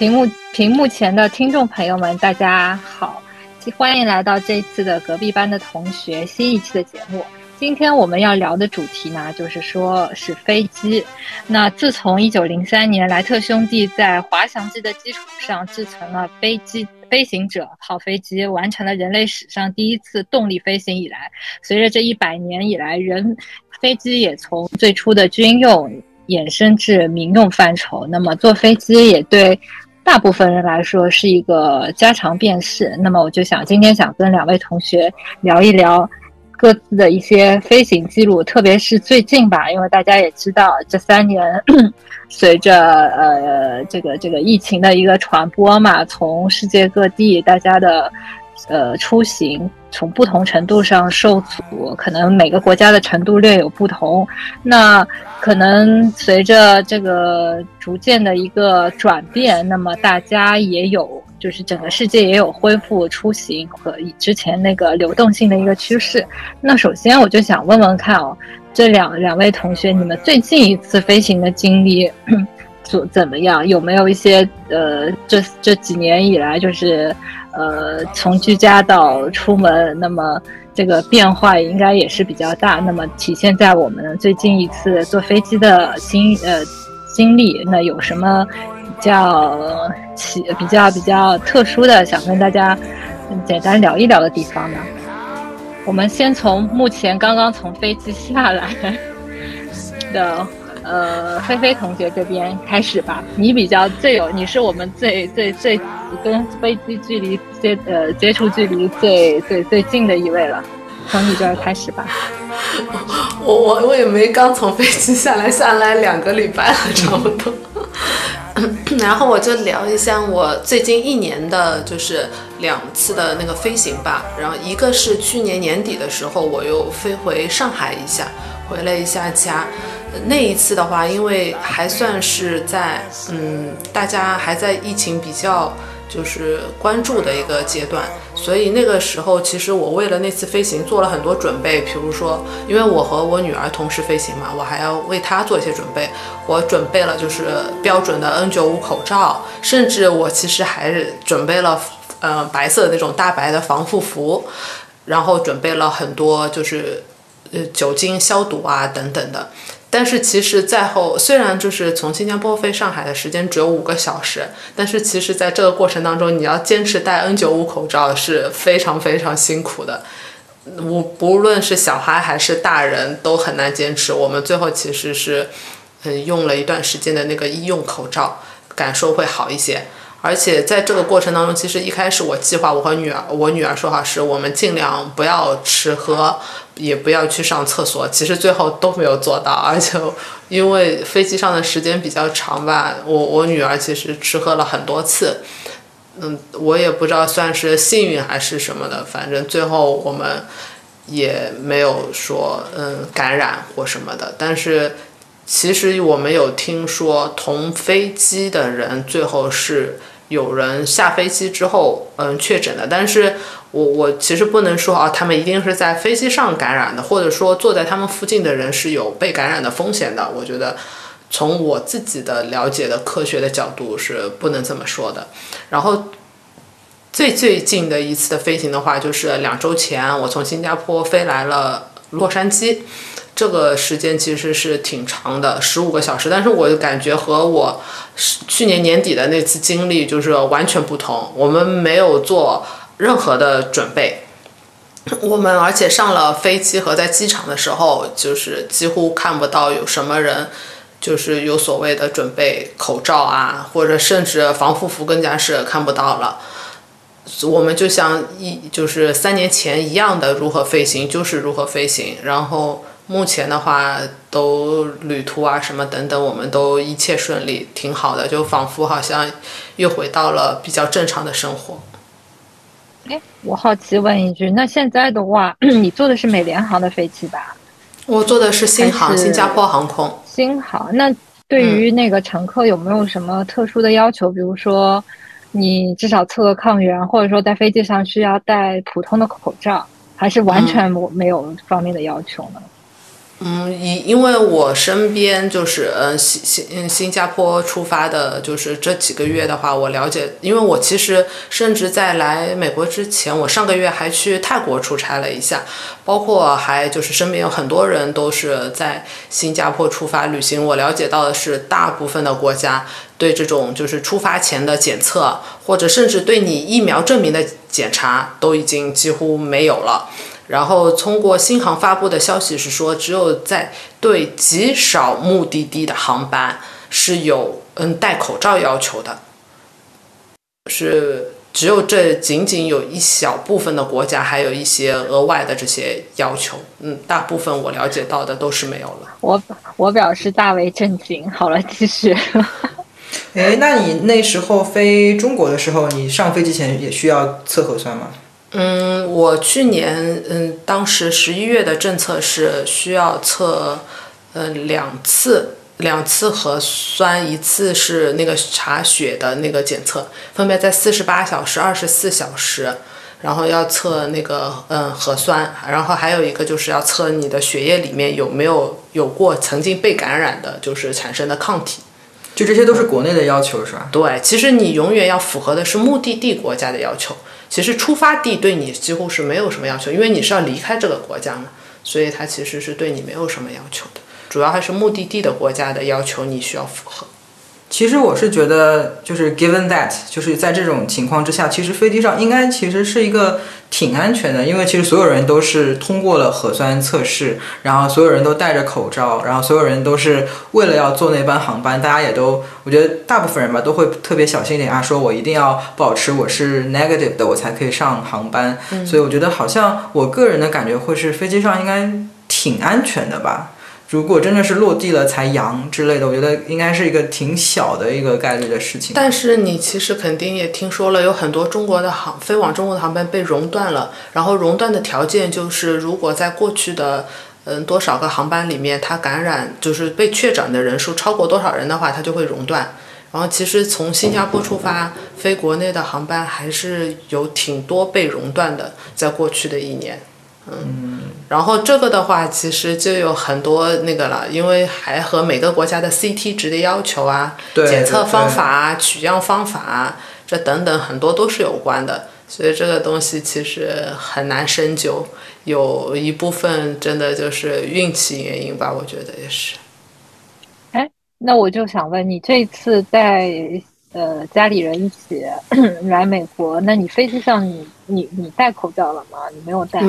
屏幕屏幕前的听众朋友们，大家好，欢迎来到这次的隔壁班的同学新一期的节目。今天我们要聊的主题呢，就是说是飞机。那自从一九零三年莱特兄弟在滑翔机的基础上制成了飞机飞行者号飞机，完成了人类史上第一次动力飞行以来，随着这一百年以来，人飞机也从最初的军用衍生至民用范畴。那么坐飞机也对。大部分人来说是一个家常便事，那么我就想今天想跟两位同学聊一聊各自的一些飞行记录，特别是最近吧，因为大家也知道这三年 随着呃这个这个疫情的一个传播嘛，从世界各地大家的。呃，出行从不同程度上受阻，可能每个国家的程度略有不同。那可能随着这个逐渐的一个转变，那么大家也有，就是整个世界也有恢复出行和之前那个流动性的一个趋势。那首先我就想问问看哦，这两两位同学，你们最近一次飞行的经历 怎怎么样？有没有一些呃，这这几年以来就是。呃，从居家到出门，那么这个变化应该也是比较大。那么体现在我们最近一次坐飞机的经呃经历，那有什么比较奇、比较比较特殊的，想跟大家简单聊一聊的地方呢？我们先从目前刚刚从飞机下来的。呃，菲菲同学这边开始吧，你比较最有，你是我们最最最跟飞机距离接呃接触距离最最最近的一位了，从你这儿开始吧。我我我也没刚从飞机下来，下来两个礼拜了差不多。然后我就聊一下我最近一年的，就是两次的那个飞行吧。然后一个是去年年底的时候，我又飞回上海一下，回了一下家。那一次的话，因为还算是在嗯，大家还在疫情比较就是关注的一个阶段，所以那个时候其实我为了那次飞行做了很多准备，比如说，因为我和我女儿同时飞行嘛，我还要为她做一些准备。我准备了就是标准的 N95 口罩，甚至我其实还准备了呃白色的那种大白的防护服，然后准备了很多就是呃酒精消毒啊等等的。但是其实，在后虽然就是从新加坡飞上海的时间只有五个小时，但是其实在这个过程当中，你要坚持戴 N95 口罩是非常非常辛苦的。我不论是小孩还是大人都很难坚持。我们最后其实是，嗯，用了一段时间的那个医用口罩，感受会好一些。而且在这个过程当中，其实一开始我计划我和女儿，我女儿说好是我们尽量不要吃喝。也不要去上厕所，其实最后都没有做到，而且因为飞机上的时间比较长吧，我我女儿其实吃喝了很多次，嗯，我也不知道算是幸运还是什么的，反正最后我们也没有说嗯感染或什么的，但是其实我们有听说同飞机的人最后是有人下飞机之后嗯确诊的，但是。我我其实不能说啊，他们一定是在飞机上感染的，或者说坐在他们附近的人是有被感染的风险的。我觉得从我自己的了解的科学的角度是不能这么说的。然后最最近的一次的飞行的话，就是两周前我从新加坡飞来了洛杉矶，这个时间其实是挺长的，十五个小时。但是我感觉和我去年年底的那次经历就是完全不同。我们没有做。任何的准备，我们而且上了飞机和在机场的时候，就是几乎看不到有什么人，就是有所谓的准备口罩啊，或者甚至防护服更加是看不到了。我们就像一就是三年前一样的如何飞行就是如何飞行，然后目前的话都旅途啊什么等等，我们都一切顺利，挺好的，就仿佛好像又回到了比较正常的生活。哎，我好奇问一句，那现在的话，你坐的是美联航的飞机吧？我坐的是新航，新加坡航空。新航，那对于那个乘客有没有什么特殊的要求？比如说，你至少测个抗原，或者说在飞机上需要戴普通的口罩，还是完全没有方面的要求呢？嗯，嗯因因为我身边就是嗯新新新加坡出发的，就是这几个月的话，我了解，因为我其实甚至在来美国之前，我上个月还去泰国出差了一下，包括还就是身边有很多人都是在新加坡出发旅行。我了解到的是，大部分的国家对这种就是出发前的检测，或者甚至对你疫苗证明的检查，都已经几乎没有了。然后通过新航发布的消息是说，只有在对极少目的地的航班是有嗯戴口罩要求的，是只有这仅仅有一小部分的国家还有一些额外的这些要求，嗯，大部分我了解到的都是没有了。我我表示大为震惊。好了，继续。哎，那你那时候飞中国的时候，你上飞机前也需要测核酸吗？嗯，我去年嗯，当时十一月的政策是需要测，呃，两次两次核酸，一次是那个查血的那个检测，分别在四十八小时、二十四小时，然后要测那个嗯核酸，然后还有一个就是要测你的血液里面有没有有过曾经被感染的，就是产生的抗体。就这些都是国内的要求是吧？对，其实你永远要符合的是目的地国家的要求。其实出发地对你几乎是没有什么要求，因为你是要离开这个国家嘛，所以它其实是对你没有什么要求的，主要还是目的地的国家的要求你需要符合。其实我是觉得，就是 given that，就是在这种情况之下，其实飞机上应该其实是一个挺安全的，因为其实所有人都是通过了核酸测试，然后所有人都戴着口罩，然后所有人都是为了要坐那班航班，大家也都，我觉得大部分人吧都会特别小心一点啊，说我一定要保持我是 negative 的，我才可以上航班。所以我觉得好像我个人的感觉会是飞机上应该挺安全的吧。如果真的是落地了才阳之类的，我觉得应该是一个挺小的一个概率的事情。但是你其实肯定也听说了，有很多中国的航飞往中国的航班被熔断了。然后熔断的条件就是，如果在过去的嗯多少个航班里面，它感染就是被确诊的人数超过多少人的话，它就会熔断。然后其实从新加坡出发飞国内的航班还是有挺多被熔断的，在过去的一年。嗯，然后这个的话，其实就有很多那个了，因为还和每个国家的 CT 值的要求啊、检测方法啊、取样方法啊，这等等很多都是有关的，所以这个东西其实很难深究，有一部分真的就是运气原因吧，我觉得也是。哎，那我就想问你，这次带呃家里人一起 来美国，那你飞机上你你你戴口罩了吗？你没有戴？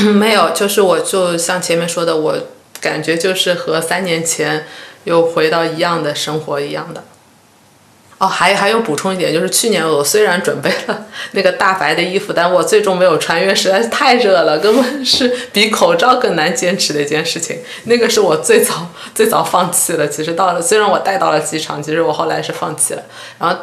没有，就是我就像前面说的，我感觉就是和三年前又回到一样的生活一样的。哦，还还有补充一点，就是去年我虽然准备了那个大白的衣服，但我最终没有穿，因为实在是太热了，根本是比口罩更难坚持的一件事情。那个是我最早最早放弃了。其实到了，虽然我带到了机场，其实我后来是放弃了。然后，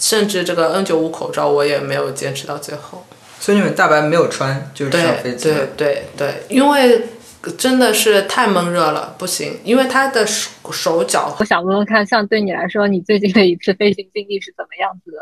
甚至这个 N 九五口罩我也没有坚持到最后。所以你们大白没有穿，就是上飞机。对对对，因为真的是太闷热了，不行。因为他的手手脚，我想问问看，像对你来说，你最近的一次飞行经历是怎么样子的？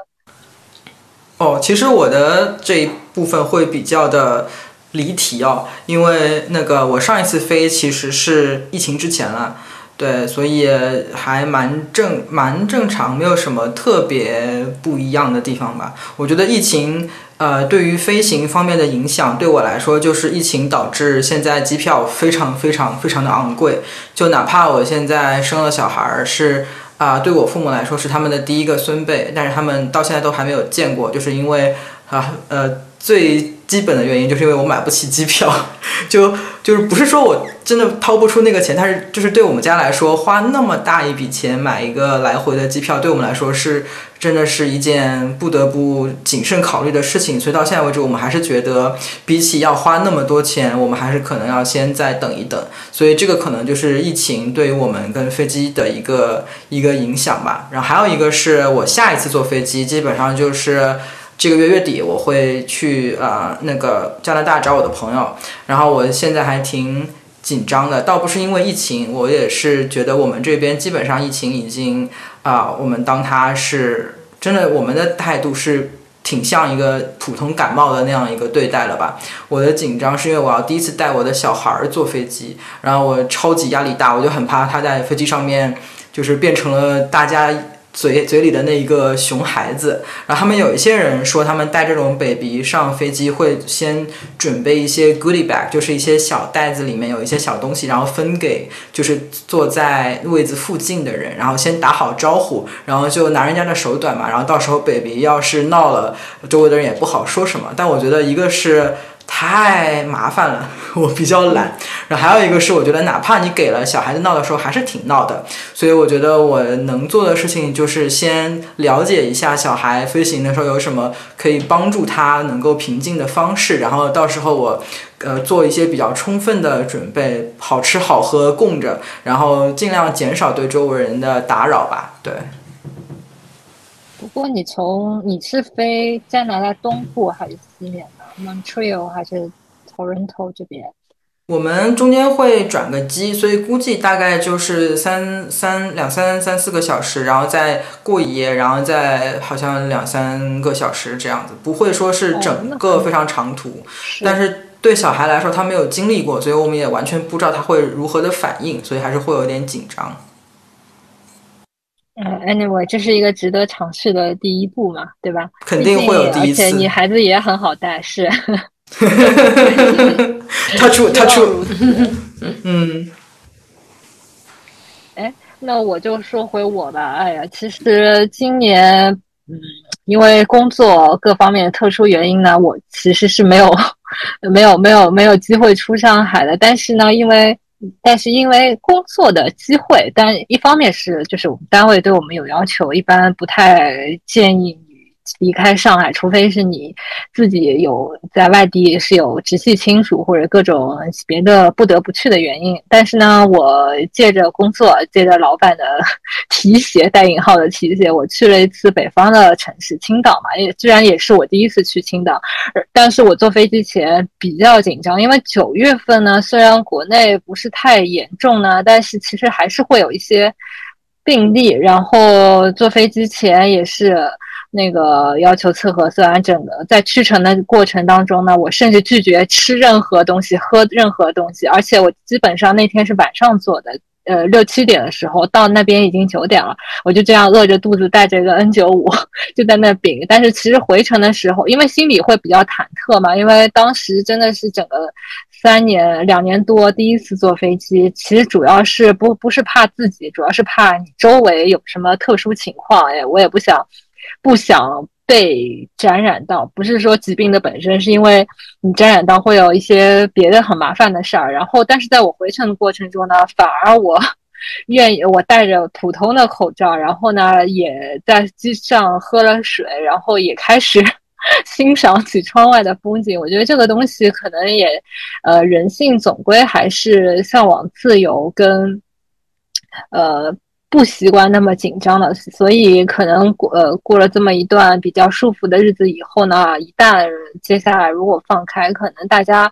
哦，其实我的这一部分会比较的离题哦，因为那个我上一次飞其实是疫情之前了。对，所以还蛮正蛮正常，没有什么特别不一样的地方吧。我觉得疫情呃对于飞行方面的影响，对我来说就是疫情导致现在机票非常非常非常的昂贵。就哪怕我现在生了小孩儿，是啊，对我父母来说是他们的第一个孙辈，但是他们到现在都还没有见过，就是因为啊呃最。基本的原因就是因为我买不起机票，就就是不是说我真的掏不出那个钱，但是就是对我们家来说，花那么大一笔钱买一个来回的机票，对我们来说是真的是一件不得不谨慎考虑的事情。所以到现在为止，我们还是觉得比起要花那么多钱，我们还是可能要先再等一等。所以这个可能就是疫情对于我们跟飞机的一个一个影响吧。然后还有一个是我下一次坐飞机，基本上就是。这个月月底我会去啊那个加拿大找我的朋友，然后我现在还挺紧张的，倒不是因为疫情，我也是觉得我们这边基本上疫情已经啊，我们当它是真的，我们的态度是挺像一个普通感冒的那样一个对待了吧。我的紧张是因为我要第一次带我的小孩儿坐飞机，然后我超级压力大，我就很怕他在飞机上面就是变成了大家。嘴嘴里的那一个熊孩子，然后他们有一些人说，他们带这种 baby 上飞机会先准备一些 goodie bag，就是一些小袋子里面有一些小东西，然后分给就是坐在位子附近的人，然后先打好招呼，然后就拿人家的手短嘛，然后到时候 baby 要是闹了，周围的人也不好说什么。但我觉得一个是。太麻烦了，我比较懒。然后还有一个是，我觉得哪怕你给了小孩子闹的时候，还是挺闹的。所以我觉得我能做的事情就是先了解一下小孩飞行的时候有什么可以帮助他能够平静的方式，然后到时候我呃做一些比较充分的准备，好吃好喝供着，然后尽量减少对周围人的打扰吧。对。不过你从你是飞加拿大东部还是西面？Montreal 还是 Toronto 这边，我们中间会转个机，所以估计大概就是三三两三三四个小时，然后再过一夜，然后再好像两三个小时这样子，不会说是整个非常长途。但是对小孩来说，他没有经历过，所以我们也完全不知道他会如何的反应，所以还是会有点紧张。嗯，anyway，这是一个值得尝试的第一步嘛，对吧？肯定会有第一次，而且你孩子也很好带，是。他出，他出。嗯。哎，那我就说回我吧。哎呀，其实今年，嗯，因为工作各方面的特殊原因呢，我其实是没有，没有，没有，没有机会出上海的。但是呢，因为但是因为工作的机会，但一方面是就是我们单位对我们有要求，一般不太建议。离开上海，除非是你自己有在外地是有直系亲属或者各种别的不得不去的原因。但是呢，我借着工作，借着老板的 提携（带引号的提携），我去了一次北方的城市青岛嘛，也居然也是我第一次去青岛。但是我坐飞机前比较紧张，因为九月份呢，虽然国内不是太严重呢，但是其实还是会有一些病例。然后坐飞机前也是。那个要求测核酸，整个在去程的过程当中呢，我甚至拒绝吃任何东西，喝任何东西，而且我基本上那天是晚上做的，呃，六七点的时候到那边已经九点了，我就这样饿着肚子带着一个 N 九五就在那顶。但是其实回程的时候，因为心里会比较忐忑嘛，因为当时真的是整个三年两年多第一次坐飞机，其实主要是不不是怕自己，主要是怕你周围有什么特殊情况，哎，我也不想。不想被感染到，不是说疾病的本身，是因为你感染到会有一些别的很麻烦的事儿。然后，但是在我回程的过程中呢，反而我 愿意我戴着普通的口罩，然后呢也在机上喝了水，然后也开始 欣赏起窗外的风景。我觉得这个东西可能也，呃，人性总归还是向往自由跟，呃。不习惯那么紧张的，所以可能过呃过了这么一段比较束缚的日子以后呢，一旦接下来如果放开，可能大家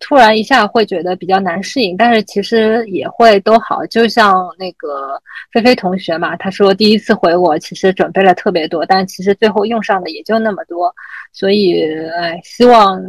突然一下会觉得比较难适应，但是其实也会都好。就像那个菲菲同学嘛，他说第一次回国其实准备了特别多，但其实最后用上的也就那么多。所以，哎，希望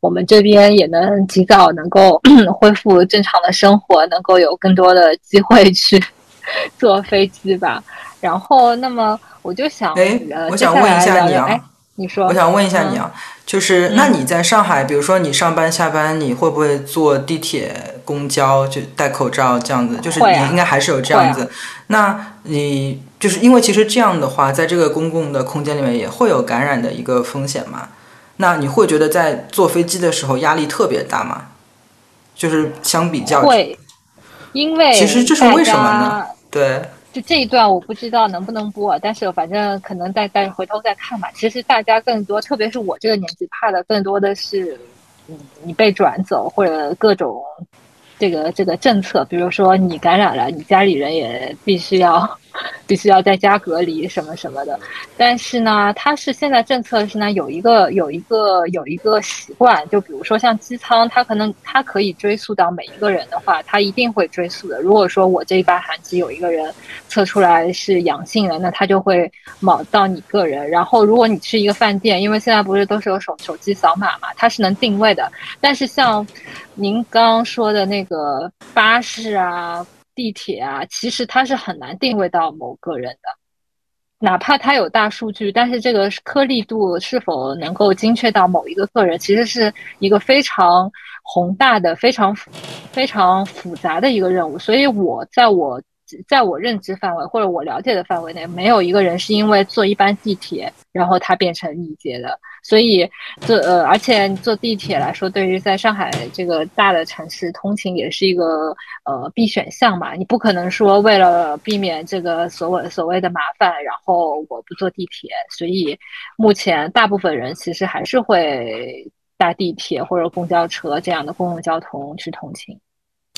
我们这边也能及早能够 恢复正常的生活，能够有更多的机会去。坐飞机吧，然后那么我就想，哎，我想问一下你啊，你说，我想问一下你啊，就是那你在上海，比如说你上班下班，你会不会坐地铁、公交就戴口罩这样子？就是你应该还是有这样子。那你就是因为其实这样的话，在这个公共的空间里面也会有感染的一个风险嘛？那你会觉得在坐飞机的时候压力特别大吗？就是相比较会，因为其实这是为什么呢？对，就这一段我不知道能不能播，但是反正可能再再回头再看吧。其实大家更多，特别是我这个年纪，怕的更多的是，嗯，你被转走或者各种这个这个政策，比如说你感染了，你家里人也必须要必须要在家隔离什么什么的。但是呢，它是现在政策是呢有一个有一个有一个习惯，就比如说像机舱，它可能它可以追溯到每一个人的话，它一定会追溯的。如果说我这一班航机有一个人测出来是阳性了，那他就会锚到你个人。然后如果你是一个饭店，因为现在不是都是有手手机扫码嘛，它是能定位的。但是像您刚刚说的那个巴士啊。地铁啊，其实它是很难定位到某个人的，哪怕它有大数据，但是这个颗粒度是否能够精确到某一个个人，其实是一个非常宏大的、非常非常复杂的一个任务。所以我在我。在我认知范围或者我了解的范围内，没有一个人是因为坐一班地铁，然后他变成易捷的。所以，坐呃，而且坐地铁来说，对于在上海这个大的城市通勤也是一个呃必选项嘛。你不可能说为了避免这个所谓所谓的麻烦，然后我不坐地铁。所以，目前大部分人其实还是会搭地铁或者公交车这样的公共交通去通勤。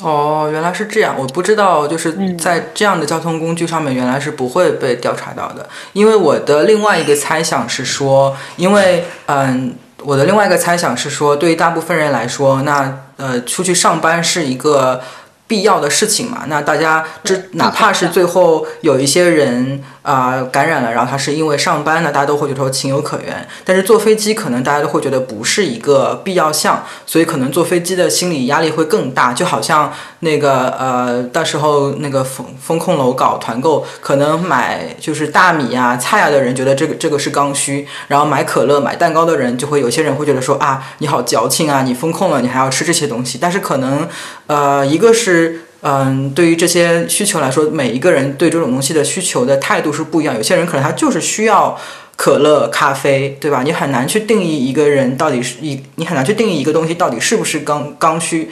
哦，原来是这样，我不知道，就是在这样的交通工具上面，原来是不会被调查到的。因为我的另外一个猜想是说，因为嗯，我的另外一个猜想是说，对于大部分人来说，那呃，出去上班是一个。必要的事情嘛，那大家这哪怕是最后有一些人啊感染了，然后他是因为上班呢，大家都会觉得说情有可原。但是坐飞机可能大家都会觉得不是一个必要项，所以可能坐飞机的心理压力会更大。就好像那个呃，到时候那个风风控楼搞团购，可能买就是大米啊、菜啊的人觉得这个这个是刚需，然后买可乐、买蛋糕的人就会有些人会觉得说啊，你好矫情啊，你风控了，你还要吃这些东西。但是可能呃，一个是。嗯，对于这些需求来说，每一个人对这种东西的需求的态度是不一样。有些人可能他就是需要可乐、咖啡，对吧？你很难去定义一个人到底是一，你很难去定义一个东西到底是不是刚刚需。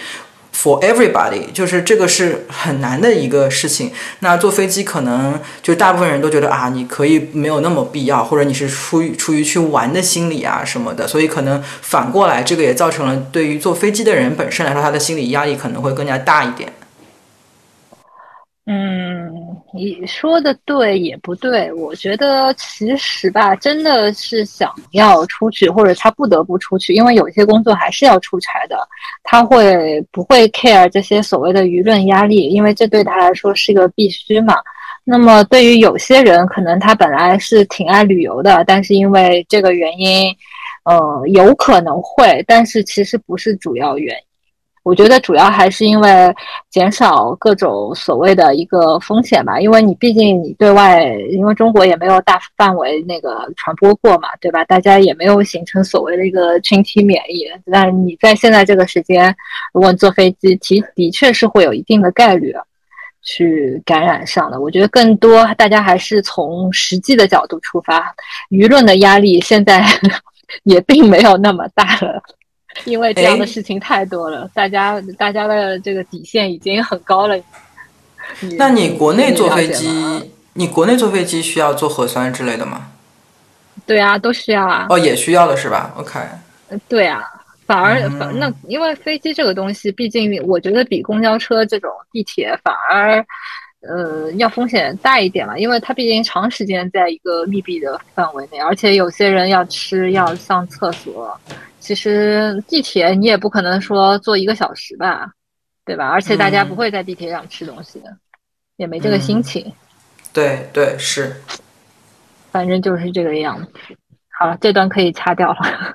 For everybody，就是这个是很难的一个事情。那坐飞机可能就大部分人都觉得啊，你可以没有那么必要，或者你是出于出于去玩的心理啊什么的，所以可能反过来，这个也造成了对于坐飞机的人本身来说，他的心理压力可能会更加大一点。嗯，你说的对也不对，我觉得其实吧，真的是想要出去，或者他不得不出去，因为有些工作还是要出差的，他会不会 care 这些所谓的舆论压力？因为这对他来说是个必须嘛。那么对于有些人，可能他本来是挺爱旅游的，但是因为这个原因，呃，有可能会，但是其实不是主要原因。我觉得主要还是因为减少各种所谓的一个风险吧，因为你毕竟你对外，因为中国也没有大范围那个传播过嘛，对吧？大家也没有形成所谓的一个群体免疫。但你在现在这个时间，如果你坐飞机，其的确是会有一定的概率去感染上的。我觉得更多大家还是从实际的角度出发，舆论的压力现在 也并没有那么大了。因为这样的事情太多了，大家大家的这个底线已经很高了。那你国内坐飞机，你国内坐飞机需要做核酸之类的吗？对啊，都需要啊。哦，也需要的是吧？OK。对啊，反而反那因为飞机这个东西，毕竟我觉得比公交车这种地铁反而呃要风险大一点嘛，因为它毕竟长时间在一个密闭的范围内，而且有些人要吃要上厕所。其实地铁你也不可能说坐一个小时吧，对吧？而且大家不会在地铁上吃东西的，也没这个心情。对对是，反正就是这个样子。好了，这段可以掐掉了。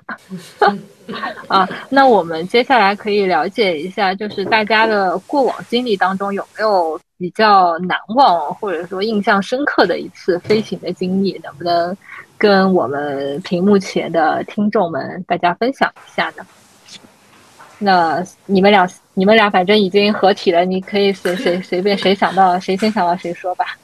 啊，那我们接下来可以了解一下，就是大家的过往经历当中有没有比较难忘或者说印象深刻的一次飞行的经历，能不能？跟我们屏幕前的听众们大家分享一下呢。那你们俩，你们俩反正已经合体了，你可以随随随便谁想到谁先想到谁说吧。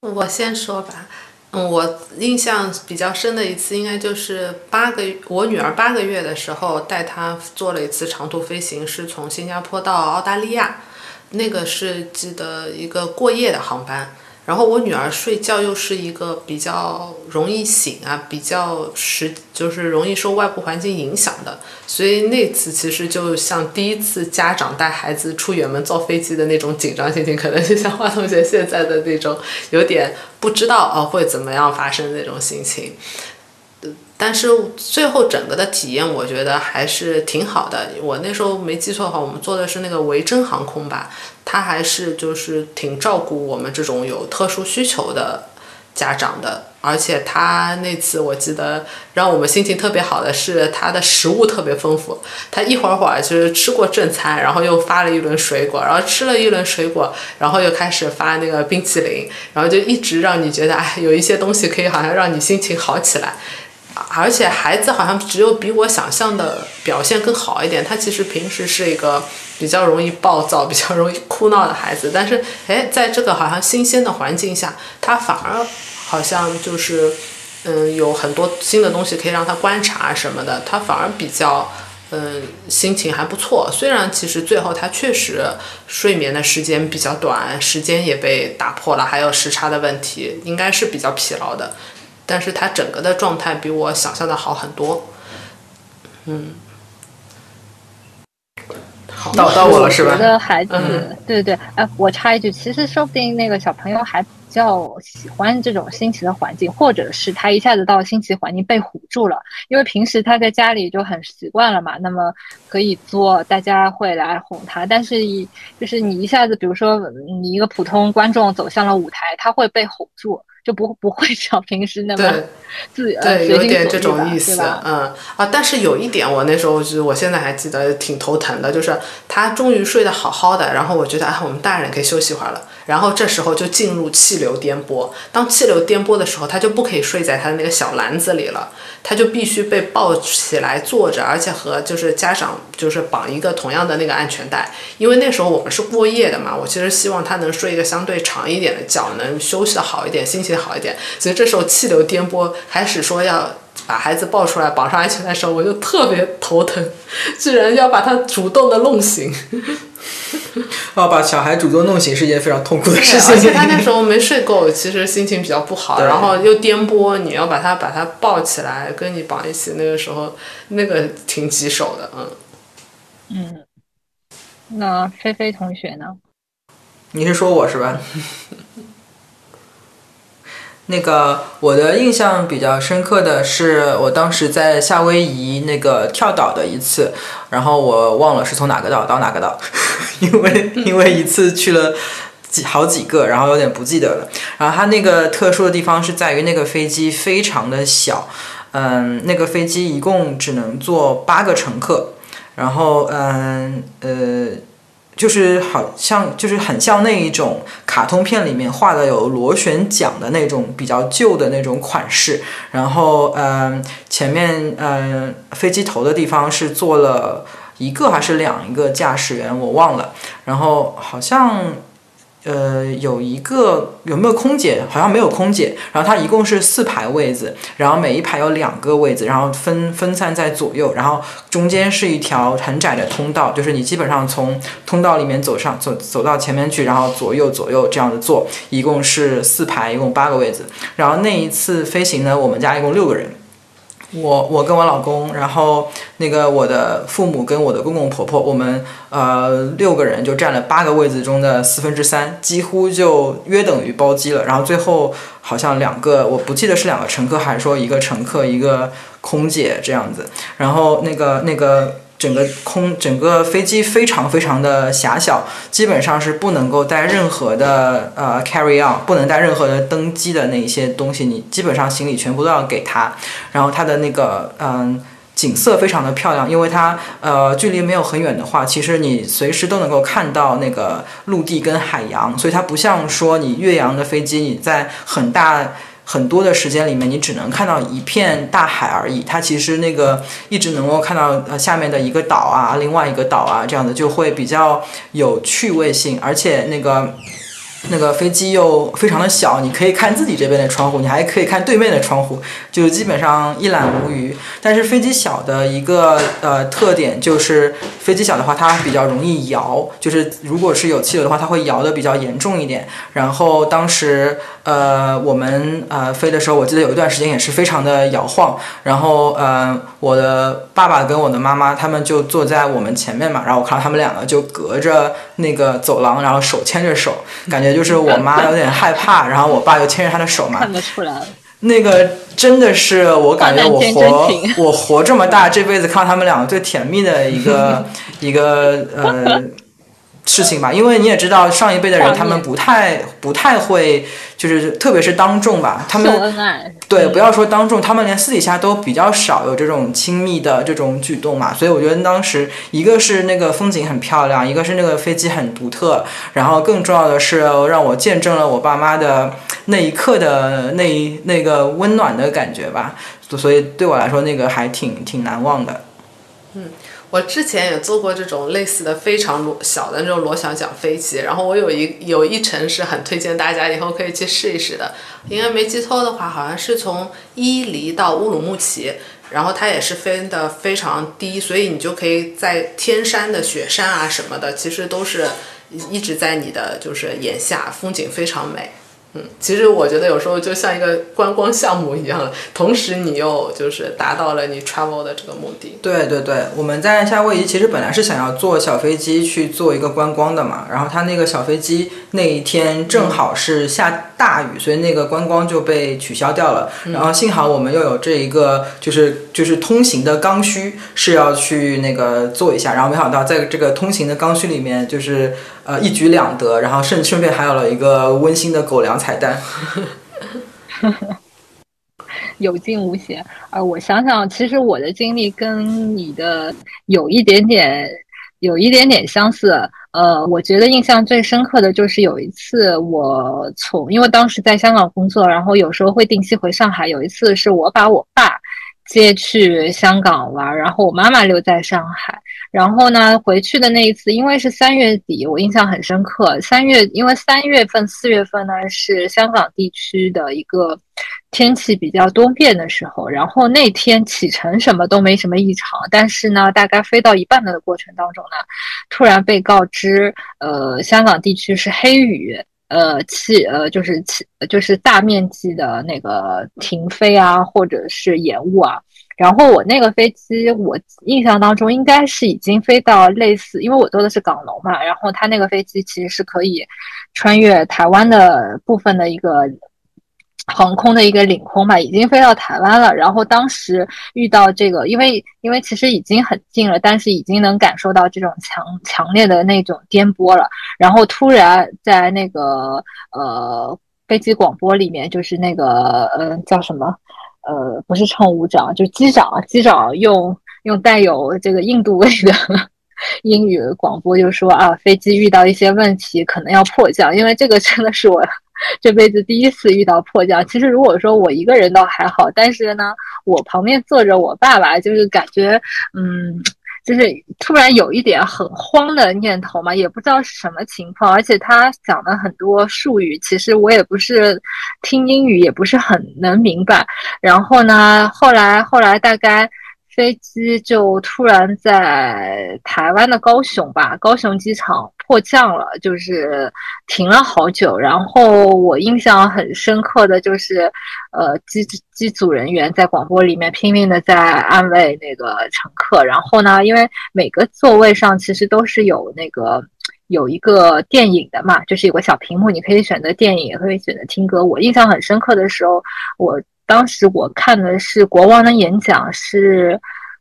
我先说吧。嗯，我印象比较深的一次，应该就是八个我女儿八个月的时候，带她做了一次长途飞行，是从新加坡到澳大利亚。那个是记得一个过夜的航班。然后我女儿睡觉又是一个比较容易醒啊，比较时就是容易受外部环境影响的，所以那次其实就像第一次家长带孩子出远门坐飞机的那种紧张心情，可能就像花同学现在的那种有点不知道啊会怎么样发生那种心情。但是最后整个的体验，我觉得还是挺好的。我那时候没记错的话，我们坐的是那个维珍航空吧，他还是就是挺照顾我们这种有特殊需求的家长的。而且他那次我记得让我们心情特别好的是，他的食物特别丰富。他一会儿会儿就是吃过正餐，然后又发了一轮水果，然后吃了一轮水果，然后又开始发那个冰淇淋，然后就一直让你觉得哎，有一些东西可以好像让你心情好起来。而且孩子好像只有比我想象的表现更好一点。他其实平时是一个比较容易暴躁、比较容易哭闹的孩子，但是哎，在这个好像新鲜的环境下，他反而好像就是嗯，有很多新的东西可以让他观察什么的，他反而比较嗯，心情还不错。虽然其实最后他确实睡眠的时间比较短，时间也被打破了，还有时差的问题，应该是比较疲劳的。但是他整个的状态比我想象的好很多，嗯，好，到到我了是吧？我觉得孩子，对对对，哎，我插一句，其实说不定那个小朋友还比较喜欢这种新奇的环境，或者是他一下子到新奇环境被唬住了，因为平时他在家里就很习惯了嘛，那么可以做，大家会来哄他，但是就是你一下子，比如说你一个普通观众走向了舞台，他会被唬住。就不不会像平时那么 自对，有点这种意思，嗯啊，但是有一点，我那时候就是我现在还记得挺头疼的，就是他终于睡得好好的，然后我觉得啊，我们大人可以休息会儿了，然后这时候就进入气流颠簸，当气流颠簸的时候，他就不可以睡在他的那个小篮子里了，他就必须被抱起来坐着，而且和就是家长就是绑一个同样的那个安全带，因为那时候我们是过夜的嘛，我其实希望他能睡一个相对长一点的觉，能休息的好一点，心情。好一点，所以这时候气流颠簸，开始说要把孩子抱出来绑上安全带的时候，我就特别头疼，居然要把他主动的弄醒。哦，把小孩主动弄醒是一件非常痛苦的 事情。而且他那时候没睡够，其实心情比较不好，然后又颠簸，你要把他把他抱起来，跟你绑一起，那个时候那个挺棘手的，嗯。嗯，那菲菲同学呢？你是说我是吧？那个我的印象比较深刻的是，我当时在夏威夷那个跳岛的一次，然后我忘了是从哪个岛到哪个岛，因为因为一次去了几好几个，然后有点不记得了。然后它那个特殊的地方是在于那个飞机非常的小，嗯，那个飞机一共只能坐八个乘客，然后嗯呃。就是好像就是很像那一种卡通片里面画的有螺旋桨的那种比较旧的那种款式，然后嗯，前面嗯飞机头的地方是坐了一个还是两个驾驶员，我忘了，然后好像。呃，有一个有没有空姐？好像没有空姐。然后它一共是四排位子，然后每一排有两个位子，然后分分散在左右，然后中间是一条很窄的通道，就是你基本上从通道里面走上走走到前面去，然后左右左右这样的坐，一共是四排，一共八个位子。然后那一次飞行呢，我们家一共六个人。我我跟我老公，然后那个我的父母跟我的公公婆婆，我们呃六个人就占了八个位子中的四分之三，几乎就约等于包机了。然后最后好像两个，我不记得是两个乘客还是说一个乘客一个空姐这样子。然后那个那个。整个空整个飞机非常非常的狭小，基本上是不能够带任何的呃 carry on，不能带任何的登机的那一些东西，你基本上行李全部都要给他。然后它的那个嗯景色非常的漂亮，因为它呃距离没有很远的话，其实你随时都能够看到那个陆地跟海洋，所以它不像说你越洋的飞机你在很大。很多的时间里面，你只能看到一片大海而已。它其实那个一直能够看到呃下面的一个岛啊，另外一个岛啊，这样的就会比较有趣味性。而且那个那个飞机又非常的小，你可以看自己这边的窗户，你还可以看对面的窗户，就基本上一览无余。但是飞机小的一个呃特点就是，飞机小的话它比较容易摇，就是如果是有气流的话，它会摇的比较严重一点。然后当时呃我们呃飞的时候，我记得有一段时间也是非常的摇晃。然后呃我的爸爸跟我的妈妈他们就坐在我们前面嘛，然后我看到他们两个就隔着那个走廊，然后手牵着手，感觉。就是我妈有点害怕，然后我爸又牵着她的手嘛，看得出来。那个真的是我感觉我活 我活这么大这辈子看到他们两个最甜蜜的一个 一个呃。事情吧，因为你也知道，上一辈的人他们不太不太会，就是特别是当众吧，他们对，不要说当众，他们连私底下都比较少有这种亲密的这种举动嘛。所以我觉得当时一个是那个风景很漂亮，一个是那个飞机很独特，然后更重要的是让我见证了我爸妈的那一刻的那那个温暖的感觉吧。所以对我来说，那个还挺挺难忘的。嗯。我之前也做过这种类似的非常螺小的那种螺旋桨飞机，然后我有一有一程是很推荐大家以后可以去试一试的。应该没记错的话，好像是从伊犁到乌鲁木齐，然后它也是飞的非常低，所以你就可以在天山的雪山啊什么的，其实都是一直在你的就是眼下，风景非常美。嗯，其实我觉得有时候就像一个观光项目一样，同时你又就是达到了你 travel 的这个目的。对对对，我们在夏威夷其实本来是想要坐小飞机去做一个观光的嘛，然后它那个小飞机那一天正好是下大雨，所以那个观光就被取消掉了。然后幸好我们又有这一个就是就是通行的刚需是要去那个做一下，然后没想到在这个通行的刚需里面就是。呃，一举两得，然后顺顺便还有了一个温馨的狗粮彩蛋，有惊无险。啊，我想想，其实我的经历跟你的有一点点，有一点点相似。呃，我觉得印象最深刻的就是有一次，我从因为当时在香港工作，然后有时候会定期回上海。有一次是我把我爸接去香港玩，然后我妈妈留在上海。然后呢，回去的那一次，因为是三月底，我印象很深刻。三月，因为三月份、四月份呢是香港地区的一个天气比较多变的时候。然后那天启程什么都没什么异常，但是呢，大概飞到一半的过程当中呢，突然被告知，呃，香港地区是黑雨，呃，气，呃，就是气，就是大面积的那个停飞啊，或者是延误啊。然后我那个飞机，我印象当中应该是已经飞到类似，因为我坐的是港龙嘛。然后它那个飞机其实是可以穿越台湾的部分的一个航空的一个领空嘛，已经飞到台湾了。然后当时遇到这个，因为因为其实已经很近了，但是已经能感受到这种强强烈的那种颠簸了。然后突然在那个呃飞机广播里面，就是那个呃叫什么？呃，不是乘务长，就机长。机长用用带有这个印度味的 英语广播，就说啊，飞机遇到一些问题，可能要迫降。因为这个真的是我 这辈子第一次遇到迫降。其实如果说我一个人倒还好，但是呢，我旁边坐着我爸爸，就是感觉嗯。就是突然有一点很慌的念头嘛，也不知道是什么情况，而且他讲的很多术语，其实我也不是听英语，也不是很能明白。然后呢，后来后来大概。飞机就突然在台湾的高雄吧，高雄机场迫降了，就是停了好久。然后我印象很深刻的就是，呃，机机组人员在广播里面拼命的在安慰那个乘客。然后呢，因为每个座位上其实都是有那个有一个电影的嘛，就是有个小屏幕，你可以选择电影，也可以选择听歌。我印象很深刻的时候，我。当时我看的是国王的演讲，是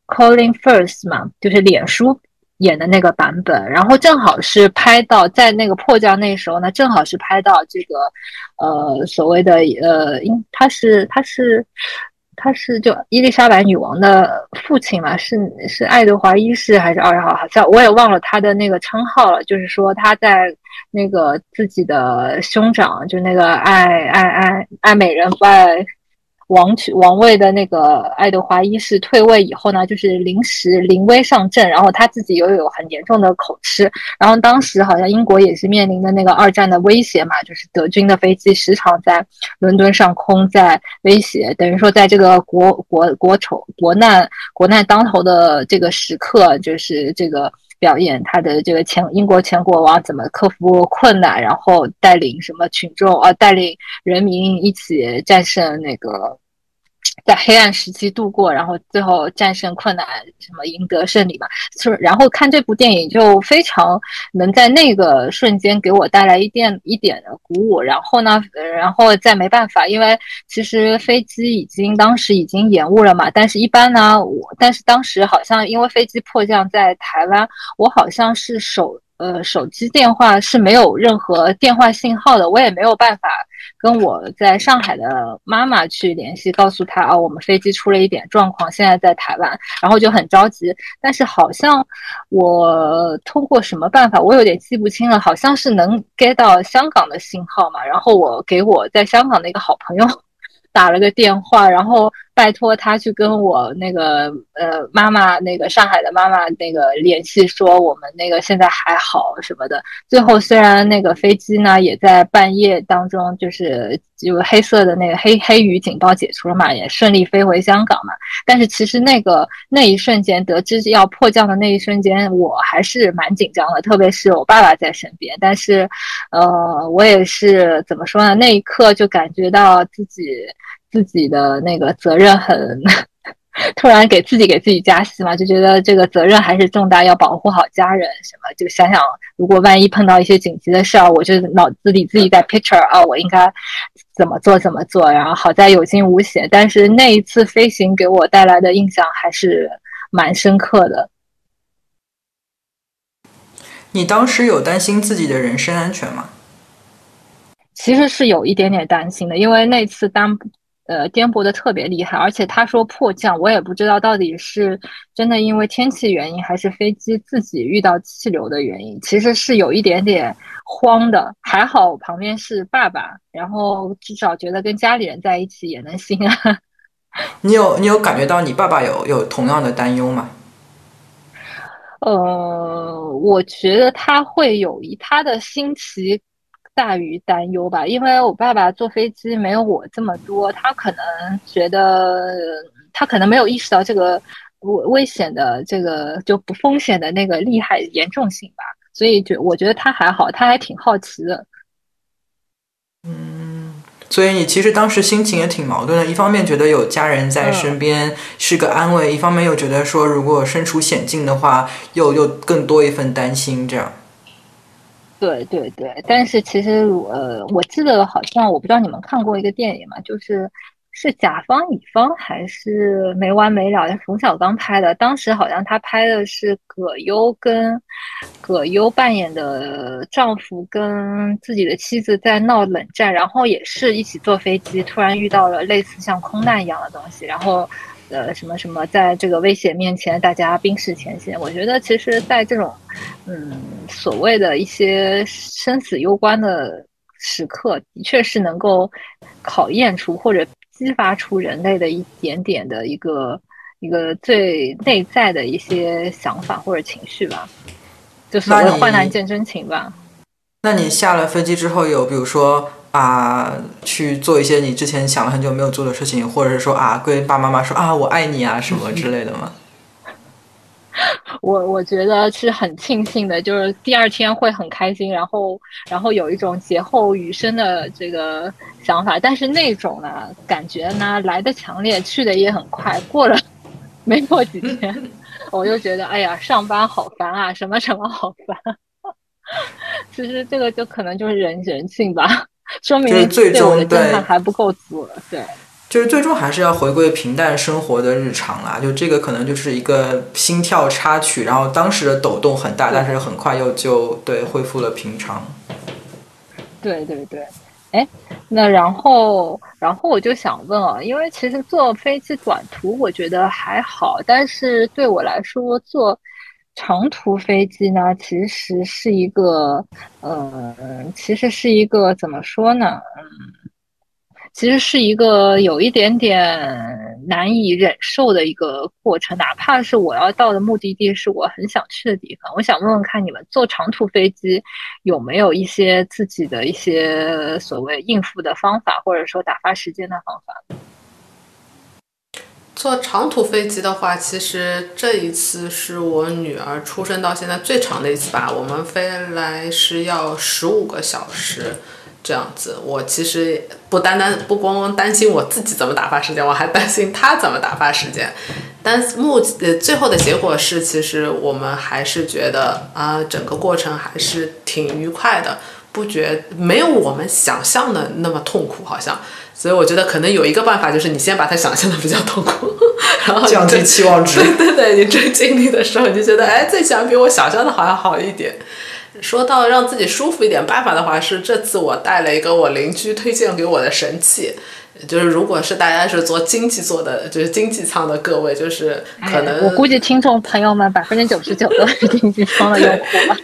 Colin First 嘛，就是脸书演的那个版本。然后正好是拍到在那个迫降那时候呢，正好是拍到这个，呃，所谓的呃，他是他是他是就伊丽莎白女王的父亲嘛，是是爱德华一世还是二号？好像我也忘了他的那个称号了。就是说他在那个自己的兄长，就那个爱爱爱爱美人不爱。王取王位的那个爱德华一世退位以后呢，就是临时临危上阵，然后他自己又有很严重的口吃，然后当时好像英国也是面临的那个二战的威胁嘛，就是德军的飞机时常在伦敦上空在威胁，等于说在这个国国国仇国难国难当头的这个时刻，就是这个。表演他的这个前英国前国王怎么克服困难，然后带领什么群众啊，带领人民一起战胜那个。在黑暗时期度过，然后最后战胜困难，什么赢得胜利嘛？是，然后看这部电影就非常能在那个瞬间给我带来一点一点的鼓舞。然后呢，然后再没办法，因为其实飞机已经当时已经延误了嘛。但是一般呢，我但是当时好像因为飞机迫降在台湾，我好像是手呃手机电话是没有任何电话信号的，我也没有办法。跟我在上海的妈妈去联系，告诉她啊，我们飞机出了一点状况，现在在台湾，然后就很着急。但是好像我通过什么办法，我有点记不清了，好像是能 get 到香港的信号嘛。然后我给我在香港的一个好朋友 打了个电话，然后。拜托他去跟我那个呃妈妈那个上海的妈妈那个联系，说我们那个现在还好什么的。最后虽然那个飞机呢也在半夜当中，就是就黑色的那个黑黑雨警报解除了嘛，也顺利飞回香港嘛。但是其实那个那一瞬间得知要迫降的那一瞬间，我还是蛮紧张的，特别是我爸爸在身边。但是呃我也是怎么说呢？那一刻就感觉到自己。自己的那个责任很，突然给自己给自己加戏嘛，就觉得这个责任还是重大，要保护好家人什么。就想想，如果万一碰到一些紧急的事儿，我就脑子里自己在 picture 啊，我应该怎么做怎么做。然后好在有惊无险，但是那一次飞行给我带来的印象还是蛮深刻的。你当时有担心自己的人身安全吗？其实是有一点点担心的，因为那次当。呃，颠簸的特别厉害，而且他说迫降，我也不知道到底是真的因为天气原因，还是飞机自己遇到气流的原因。其实是有一点点慌的，还好旁边是爸爸，然后至少觉得跟家里人在一起也能心安。你有你有感觉到你爸爸有有同样的担忧吗？呃，我觉得他会有一他的新奇。大于担忧吧，因为我爸爸坐飞机没有我这么多，他可能觉得他可能没有意识到这个危危险的这个就不风险的那个厉害严重性吧，所以就我觉得他还好，他还挺好奇的。嗯，所以你其实当时心情也挺矛盾的，一方面觉得有家人在身边是个安慰，一方面又觉得说如果身处险境的话，又又更多一份担心，这样。对对对，但是其实呃，我记得好像我不知道你们看过一个电影嘛，就是是甲方乙方还是没完没了，冯小刚拍的。当时好像他拍的是葛优跟葛优扮演的丈夫跟自己的妻子在闹冷战，然后也是一起坐飞机，突然遇到了类似像空难一样的东西，然后。呃，什么什么，在这个危险面前，大家冰释前嫌。我觉得，其实，在这种，嗯，所谓的一些生死攸关的时刻，的确是能够考验出或者激发出人类的一点点的一个一个最内在的一些想法或者情绪吧，就所谓患难见真情吧。那你下了飞机之后，有比如说？啊，去做一些你之前想了很久没有做的事情，或者是说啊，跟爸爸妈妈说啊，我爱你啊，什么之类的吗？我我觉得是很庆幸的，就是第二天会很开心，然后然后有一种劫后余生的这个想法。但是那种呢，感觉呢来的强烈，去的也很快。过了没过几天，我就觉得哎呀，上班好烦啊，什么什么好烦。其实这个就可能就是人人性吧。说明对我的震撼还不够足，对，就是最终还是要回归平淡生活的日常啦。就这个可能就是一个心跳插曲，然后当时的抖动很大，但是很快又就对恢复了平常。对对对，哎，那然后然后我就想问啊，因为其实坐飞机短途我觉得还好，但是对我来说坐。长途飞机呢，其实是一个，呃，其实是一个怎么说呢？嗯，其实是一个有一点点难以忍受的一个过程，哪怕是我要到的目的地是我很想去的地方。我想问问看，你们坐长途飞机有没有一些自己的一些所谓应付的方法，或者说打发时间的方法？坐长途飞机的话，其实这一次是我女儿出生到现在最长的一次吧。我们飞来是要十五个小时。这样子，我其实不单单不光光担心我自己怎么打发时间，我还担心他怎么打发时间。但目呃最后的结果是，其实我们还是觉得啊，整个过程还是挺愉快的，不觉没有我们想象的那么痛苦，好像。所以我觉得可能有一个办法，就是你先把它想象的比较痛苦，然后降低期望值。对对对，你真经历的时候，你就觉得哎，这想比我想象的好像好一点。说到让自己舒服一点办法的话，是这次我带了一个我邻居推荐给我的神器，就是如果是大家是坐经济座的，就是经济舱的各位，就是可能我估计听众朋友们百分之九十九都是经济舱的用户。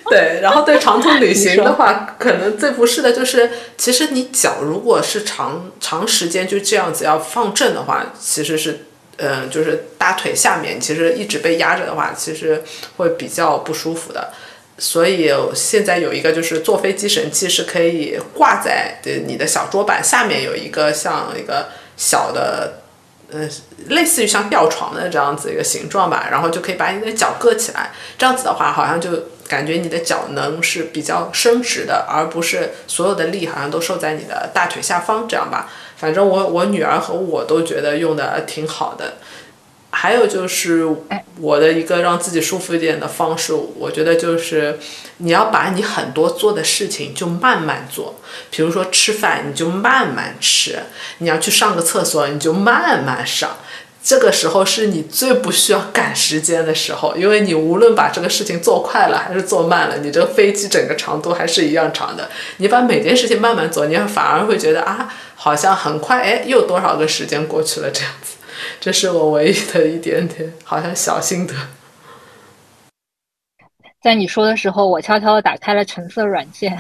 对，然后对长途旅行的话，可能最不适的就是，其实你脚如果是长长时间就这样子要放正的话，其实是嗯，就是大腿下面其实一直被压着的话，其实会比较不舒服的。所以现在有一个就是坐飞机神器，是可以挂在的你的小桌板下面，有一个像一个小的，呃，类似于像吊床的这样子一个形状吧，然后就可以把你的脚搁起来。这样子的话，好像就感觉你的脚能是比较伸直的，而不是所有的力好像都受在你的大腿下方这样吧。反正我我女儿和我都觉得用的挺好的。还有就是我的一个让自己舒服一点的方式，我觉得就是你要把你很多做的事情就慢慢做，比如说吃饭你就慢慢吃，你要去上个厕所你就慢慢上，这个时候是你最不需要赶时间的时候，因为你无论把这个事情做快了还是做慢了，你这个飞机整个长度还是一样长的。你把每件事情慢慢做，你反而会觉得啊，好像很快，哎，又多少个时间过去了这样子。这是我唯一的一点点，好像小心得。在你说的时候，我悄悄的打开了橙色软件，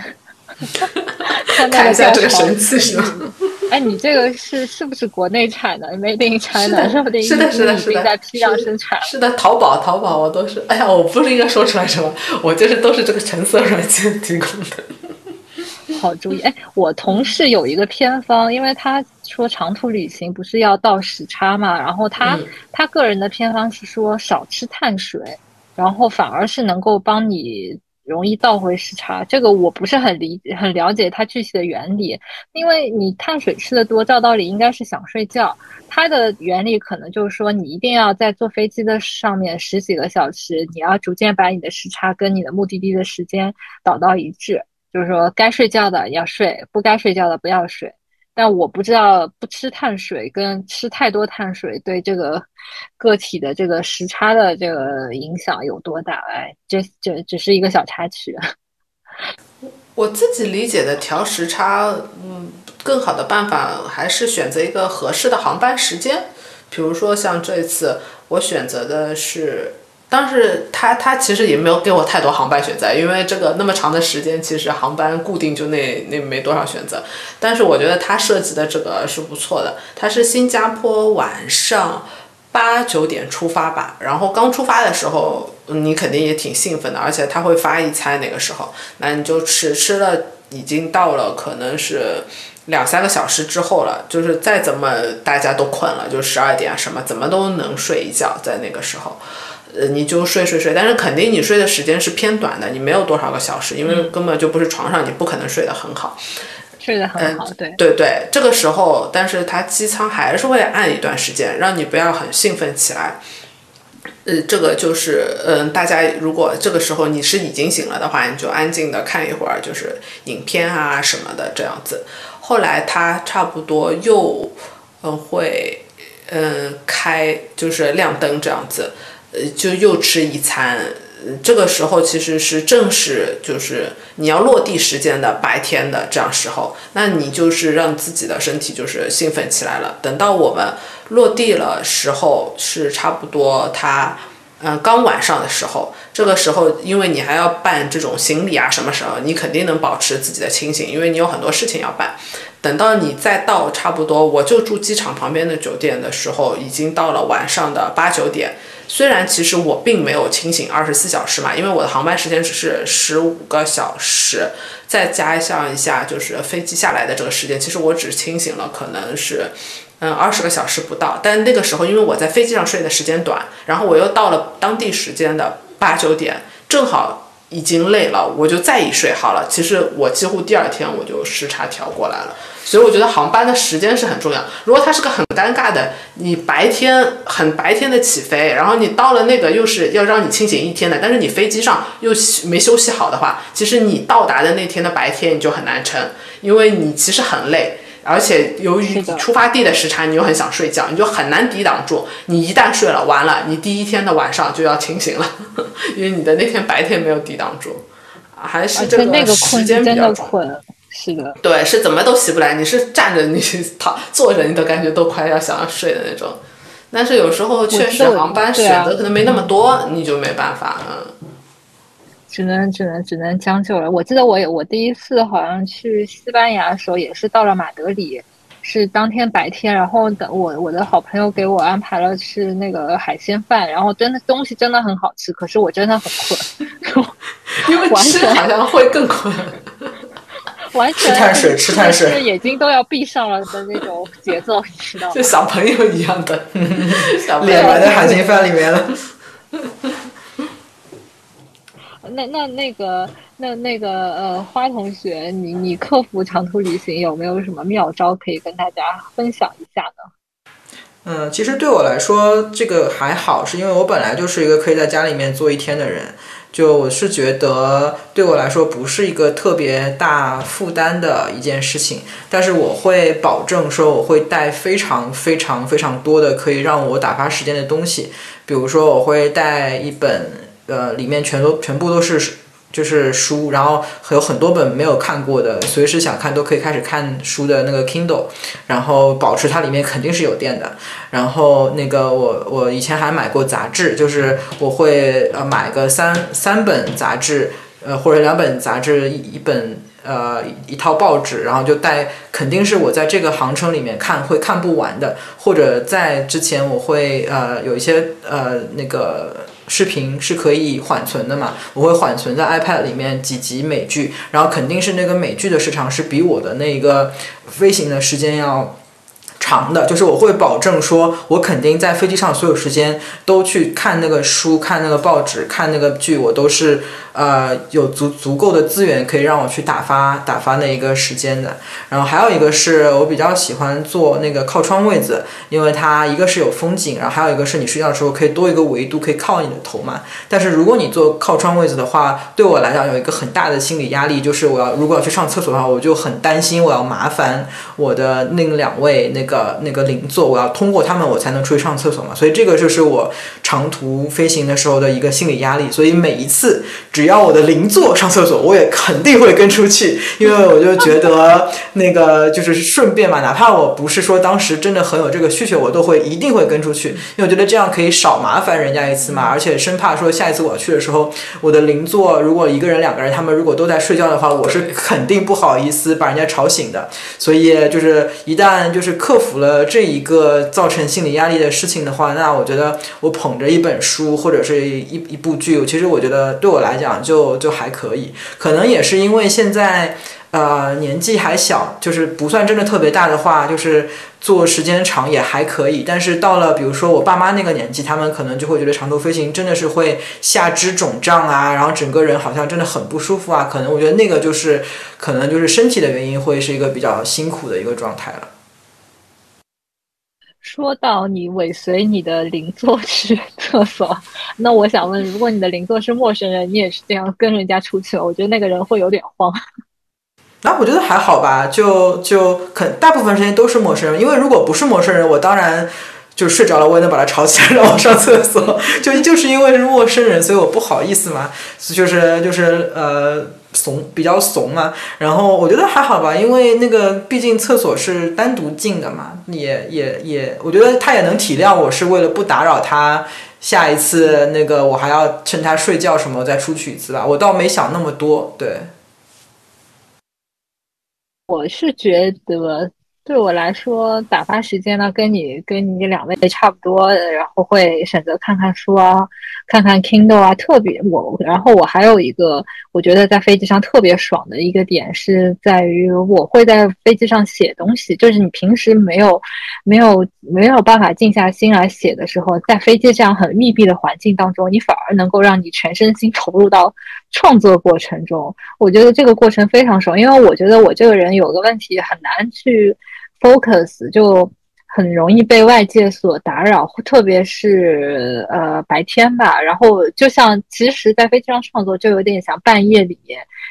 看一下这个神器是吗？哎，你这个是是不是国内产的？Made in China，是的，是的，是的，是的，在批量生产。是的，淘宝，淘宝，我都是。哎呀，我不是应该说出来什么？我就是都是这个橙色软件提供的。好主意哎！我同事有一个偏方，因为他说长途旅行不是要倒时差嘛，然后他他个人的偏方是说少吃碳水，然后反而是能够帮你容易倒回时差。这个我不是很理很了解它具体的原理，因为你碳水吃的多，照道理应该是想睡觉。它的原理可能就是说，你一定要在坐飞机的上面十几个小时，你要逐渐把你的时差跟你的目的地的时间导到一致。就是说，该睡觉的要睡，不该睡觉的不要睡。但我不知道不吃碳水跟吃太多碳水对这个个体的这个时差的这个影响有多大。哎，这这只是一个小插曲。我自己理解的调时差，嗯，更好的办法还是选择一个合适的航班时间。比如说像这次我选择的是。但是他他其实也没有给我太多航班选择，因为这个那么长的时间，其实航班固定就那那没多少选择。但是我觉得他设计的这个是不错的，他是新加坡晚上八九点出发吧，然后刚出发的时候你肯定也挺兴奋的，而且他会发一餐那个时候，那你就吃吃了，已经到了可能是两三个小时之后了，就是再怎么大家都困了，就十二点什么怎么都能睡一觉，在那个时候。呃，你就睡睡睡，但是肯定你睡的时间是偏短的，你没有多少个小时，因为根本就不是床上，你不可能睡得很好。睡得很好，对对对，这个时候，但是它机舱还是会按一段时间，让你不要很兴奋起来。呃，这个就是，嗯，大家如果这个时候你是已经醒了的话，你就安静的看一会儿，就是影片啊什么的这样子。后来它差不多又，嗯，会，嗯，开就是亮灯这样子。呃，就又吃一餐，这个时候其实是正是就是你要落地时间的白天的这样时候，那你就是让自己的身体就是兴奋起来了。等到我们落地了时候，是差不多它，嗯，刚晚上的时候，这个时候因为你还要办这种行李啊，什么时候你肯定能保持自己的清醒，因为你有很多事情要办。等到你再到差不多，我就住机场旁边的酒店的时候，已经到了晚上的八九点。虽然其实我并没有清醒二十四小时嘛，因为我的航班时间只是十五个小时，再加上一下就是飞机下来的这个时间，其实我只清醒了可能是。嗯，二十个小时不到，但那个时候因为我在飞机上睡的时间短，然后我又到了当地时间的八九点，正好已经累了，我就再一睡好了。其实我几乎第二天我就时差调过来了，所以我觉得航班的时间是很重要。如果它是个很尴尬的，你白天很白天的起飞，然后你到了那个又是要让你清醒一天的，但是你飞机上又没休息好的话，其实你到达的那天的白天你就很难撑，因为你其实很累。而且由于出发地的时差，你又很想睡觉，你就很难抵挡住。你一旦睡了，完了，你第一天的晚上就要清醒了，因为你的那天白天没有抵挡住。还是这个时间比较困，是的。对，是怎么都起不来。你是站着，你躺坐着，你都感觉都快要想要睡的那种。但是有时候确实航班选择可能没那么多，你就没办法，嗯。只能只能只能将就了。我记得我我第一次好像去西班牙的时候，也是到了马德里，是当天白天，然后等我我的好朋友给我安排了吃那个海鲜饭，然后真的东西真的很好吃，可是我真的很困，因为吃好像会更困，完全吃碳水吃碳水，眼睛都要闭上了的那种节奏，你知道吗？就小朋友一样的，脸埋在海鲜饭里面了。那那那个那那个呃，花同学，你你克服长途旅行有没有什么妙招可以跟大家分享一下呢？嗯，其实对我来说这个还好，是因为我本来就是一个可以在家里面做一天的人，就我是觉得对我来说不是一个特别大负担的一件事情。但是我会保证说我会带非常非常非常多的可以让我打发时间的东西，比如说我会带一本。呃，里面全都全部都是就是书，然后有很多本没有看过的，随时想看都可以开始看书的那个 Kindle，然后保持它里面肯定是有电的。然后那个我我以前还买过杂志，就是我会呃买个三三本杂志，呃或者两本杂志一一本呃一套报纸，然后就带，肯定是我在这个航程里面看会看不完的，或者在之前我会呃有一些呃那个。视频是可以缓存的嘛？我会缓存在 iPad 里面几集美剧，然后肯定是那个美剧的时长是比我的那个飞行的时间要长的，就是我会保证说，我肯定在飞机上所有时间都去看那个书、看那个报纸、看那个剧，我都是。呃，有足足够的资源可以让我去打发打发那一个时间的。然后还有一个是我比较喜欢坐那个靠窗位子，因为它一个是有风景，然后还有一个是你睡觉的时候可以多一个维度可以靠你的头嘛。但是如果你坐靠窗位子的话，对我来讲有一个很大的心理压力，就是我要如果要去上厕所的话，我就很担心我要麻烦我的那两位那个那个邻座，我要通过他们我才能出去上厕所嘛。所以这个就是我长途飞行的时候的一个心理压力。所以每一次只只要我的邻座上厕所，我也肯定会跟出去，因为我就觉得那个就是顺便嘛，哪怕我不是说当时真的很有这个需求，我都会一定会跟出去，因为我觉得这样可以少麻烦人家一次嘛，而且生怕说下一次我去的时候，我的邻座如果一个人、两个人，他们如果都在睡觉的话，我是肯定不好意思把人家吵醒的。所以就是一旦就是克服服了这一个造成心理压力的事情的话，那我觉得我捧着一本书或者是一一部剧，其实我觉得对我来讲。就就还可以，可能也是因为现在，呃，年纪还小，就是不算真的特别大的话，就是坐时间长也还可以。但是到了比如说我爸妈那个年纪，他们可能就会觉得长途飞行真的是会下肢肿胀啊，然后整个人好像真的很不舒服啊。可能我觉得那个就是可能就是身体的原因，会是一个比较辛苦的一个状态了。说到你尾随你的邻座去厕所，那我想问，如果你的邻座是陌生人，你也是这样跟人家出去了，我觉得那个人会有点慌。那我觉得还好吧，就就肯大部分时间都是陌生人，因为如果不是陌生人，我当然就睡着了，我也能把他吵起来让我上厕所。就就是因为是陌生人，所以我不好意思嘛，就是就是呃。怂，比较怂嘛。然后我觉得还好吧，因为那个毕竟厕所是单独进的嘛，也也也，我觉得他也能体谅我是为了不打扰他。下一次那个我还要趁他睡觉什么再出去一次吧，我倒没想那么多。对，我是觉得。对我来说，打发时间呢，跟你跟你两位差不多，然后会选择看看书啊，看看 Kindle 啊。特别我，然后我还有一个，我觉得在飞机上特别爽的一个点是在于，我会在飞机上写东西。就是你平时没有没有没有办法静下心来写的时候，在飞机这样很密闭的环境当中，你反而能够让你全身心投入到创作过程中。我觉得这个过程非常爽，因为我觉得我这个人有个问题，很难去。focus 就很容易被外界所打扰，特别是呃白天吧。然后就像其实，在飞机上创作，就有点像半夜里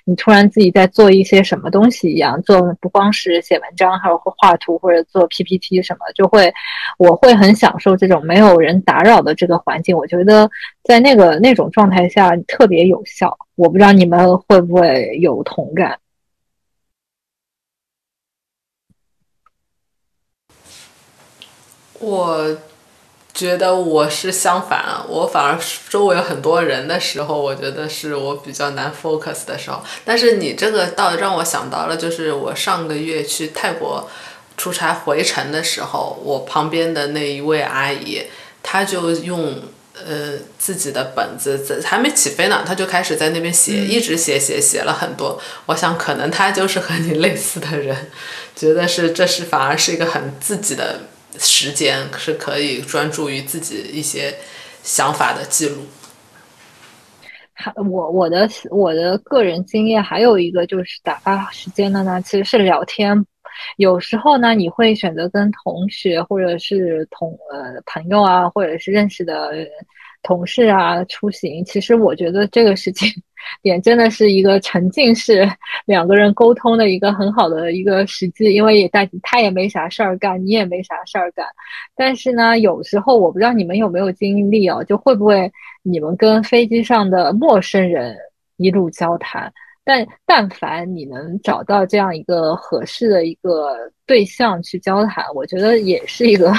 你突然自己在做一些什么东西一样。做不光是写文章，还有画图或者做 PPT 什么，就会我会很享受这种没有人打扰的这个环境。我觉得在那个那种状态下特别有效。我不知道你们会不会有同感。我觉得我是相反，我反而周围有很多人的时候，我觉得是我比较难 focus 的时候。但是你这个倒让我想到了，就是我上个月去泰国出差回程的时候，我旁边的那一位阿姨，她就用呃自己的本子，在还没起飞呢，她就开始在那边写，一直写写写了很多。我想可能她就是和你类似的人，觉得是这是反而是一个很自己的。时间是可以专注于自己一些想法的记录。还我我的我的个人经验还有一个就是打发时间的呢，其实是聊天。有时候呢，你会选择跟同学或者是同呃朋友啊，或者是认识的同事啊出行。其实我觉得这个事情。点真的是一个沉浸式两个人沟通的一个很好的一个时机，因为也大他也没啥事儿干，你也没啥事儿干。但是呢，有时候我不知道你们有没有经历哦，就会不会你们跟飞机上的陌生人一路交谈？但但凡你能找到这样一个合适的一个对象去交谈，我觉得也是一个。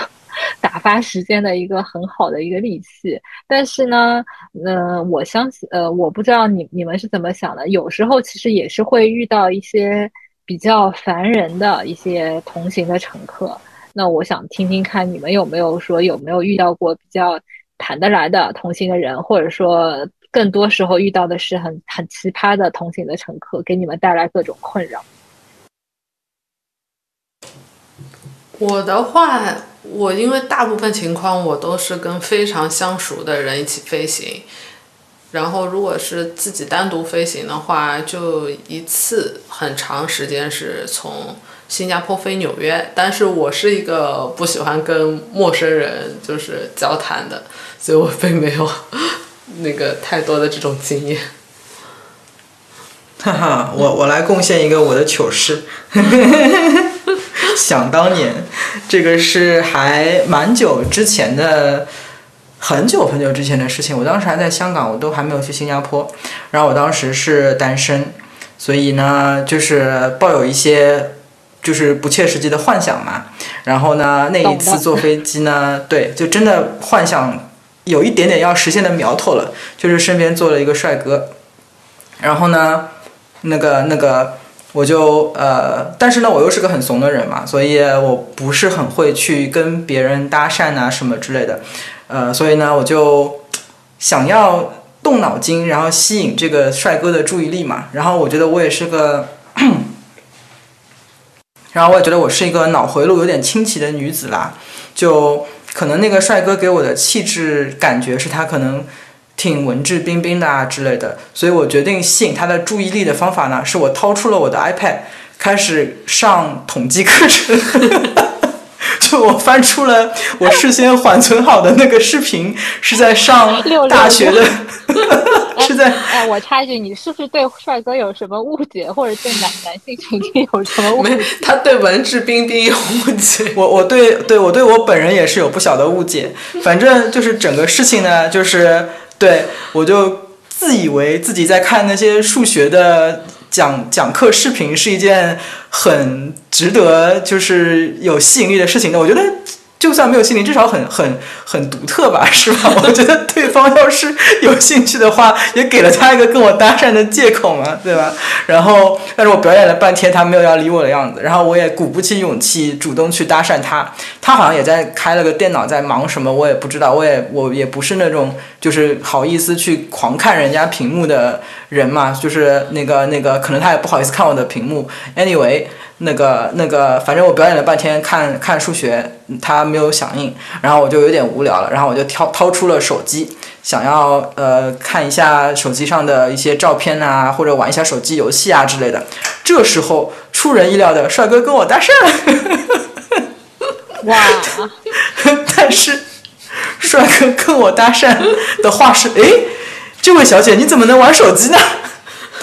打发时间的一个很好的一个利器，但是呢，呃，我相信，呃，我不知道你你们是怎么想的。有时候其实也是会遇到一些比较烦人的一些同行的乘客。那我想听听看你们有没有说有没有遇到过比较谈得来的同行的人，或者说更多时候遇到的是很很奇葩的同行的乘客，给你们带来各种困扰。我的话。我因为大部分情况我都是跟非常相熟的人一起飞行，然后如果是自己单独飞行的话，就一次很长时间是从新加坡飞纽约。但是我是一个不喜欢跟陌生人就是交谈的，所以我并没有 那个太多的这种经验。哈哈，我我来贡献一个我的糗事。想当年，这个是还蛮久之前的，很久很久之前的事情。我当时还在香港，我都还没有去新加坡。然后我当时是单身，所以呢，就是抱有一些就是不切实际的幻想嘛。然后呢，那一次坐飞机呢，对，就真的幻想有一点点要实现的苗头了，就是身边坐了一个帅哥。然后呢，那个那个。我就呃，但是呢，我又是个很怂的人嘛，所以我不是很会去跟别人搭讪啊什么之类的，呃，所以呢，我就想要动脑筋，然后吸引这个帅哥的注意力嘛。然后我觉得我也是个，然后我也觉得我是一个脑回路有点清奇的女子啦，就可能那个帅哥给我的气质感觉是他可能。挺文质彬彬的啊之类的，所以我决定吸引他的注意力的方法呢，是我掏出了我的 iPad，开始上统计课程。就我翻出了我事先缓存好的那个视频，是在上 大学的，是在。哎，我插一句，你是不是对帅哥有什么误解，或者对男男性群体有什么误解？他对文质彬彬有误解。我我对对我对我本人也是有不小的误解。反正就是整个事情呢，就是。对，我就自以为自己在看那些数学的讲讲课视频是一件很值得就是有吸引力的事情的。我觉得。就算没有心灵，至少很很很独特吧，是吧？我觉得对方要是有兴趣的话，也给了他一个跟我搭讪的借口嘛，对吧？然后，但是我表演了半天，他没有要理我的样子，然后我也鼓不起勇气主动去搭讪他。他好像也在开了个电脑，在忙什么，我也不知道。我也我也不是那种就是好意思去狂看人家屏幕的人嘛，就是那个那个，可能他也不好意思看我的屏幕。Anyway。那个那个，反正我表演了半天，看看数学，他没有响应，然后我就有点无聊了，然后我就掏掏出了手机，想要呃看一下手机上的一些照片啊，或者玩一下手机游戏啊之类的。这时候出人意料的，帅哥跟我搭讪。哇！但是帅哥跟我搭讪的话是：哎，这位小姐，你怎么能玩手机呢？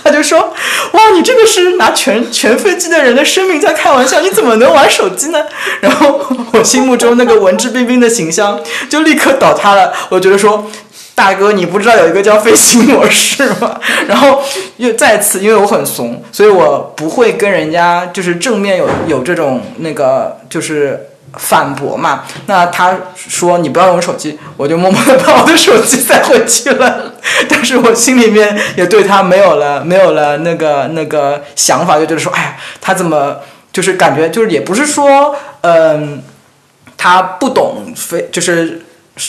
他就说：“哇，你这个是拿全全飞机的人的生命在开玩笑，你怎么能玩手机呢？” 然后我心目中那个文质彬彬的形象就立刻倒塌了。我觉得说，大哥，你不知道有一个叫飞行模式吗？然后又再次，因为我很怂，所以我不会跟人家就是正面有有这种那个就是。反驳嘛？那他说你不要用手机，我就默默的把我的手机塞回去了。但是我心里面也对他没有了没有了那个那个想法，就觉得说，哎呀，他怎么就是感觉就是也不是说，嗯，他不懂非就是。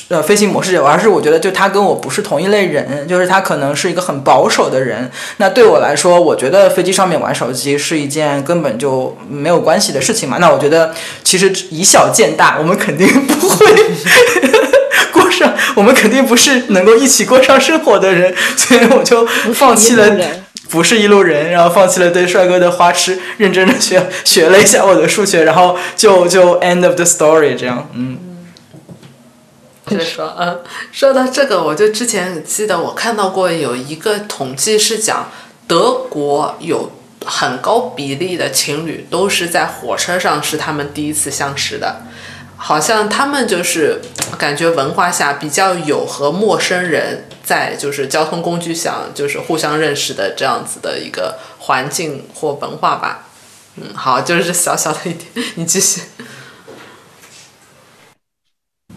呃，飞行模式，而是我觉得就他跟我不是同一类人，就是他可能是一个很保守的人。那对我来说，我觉得飞机上面玩手机是一件根本就没有关系的事情嘛。那我觉得其实以小见大，我们肯定不会 过上，我们肯定不是能够一起过上生活的人，所以我就放弃了，不是一路人，然后放弃了对帅哥的花痴，认真的学学了一下我的数学，然后就就 end of the story 这样，嗯。就说，嗯，说到这个，我就之前记得我看到过有一个统计是讲，德国有很高比例的情侣都是在火车上是他们第一次相识的，好像他们就是感觉文化下比较有和陌生人在就是交通工具上就是互相认识的这样子的一个环境或文化吧。嗯，好，就是小小的一点，你继续。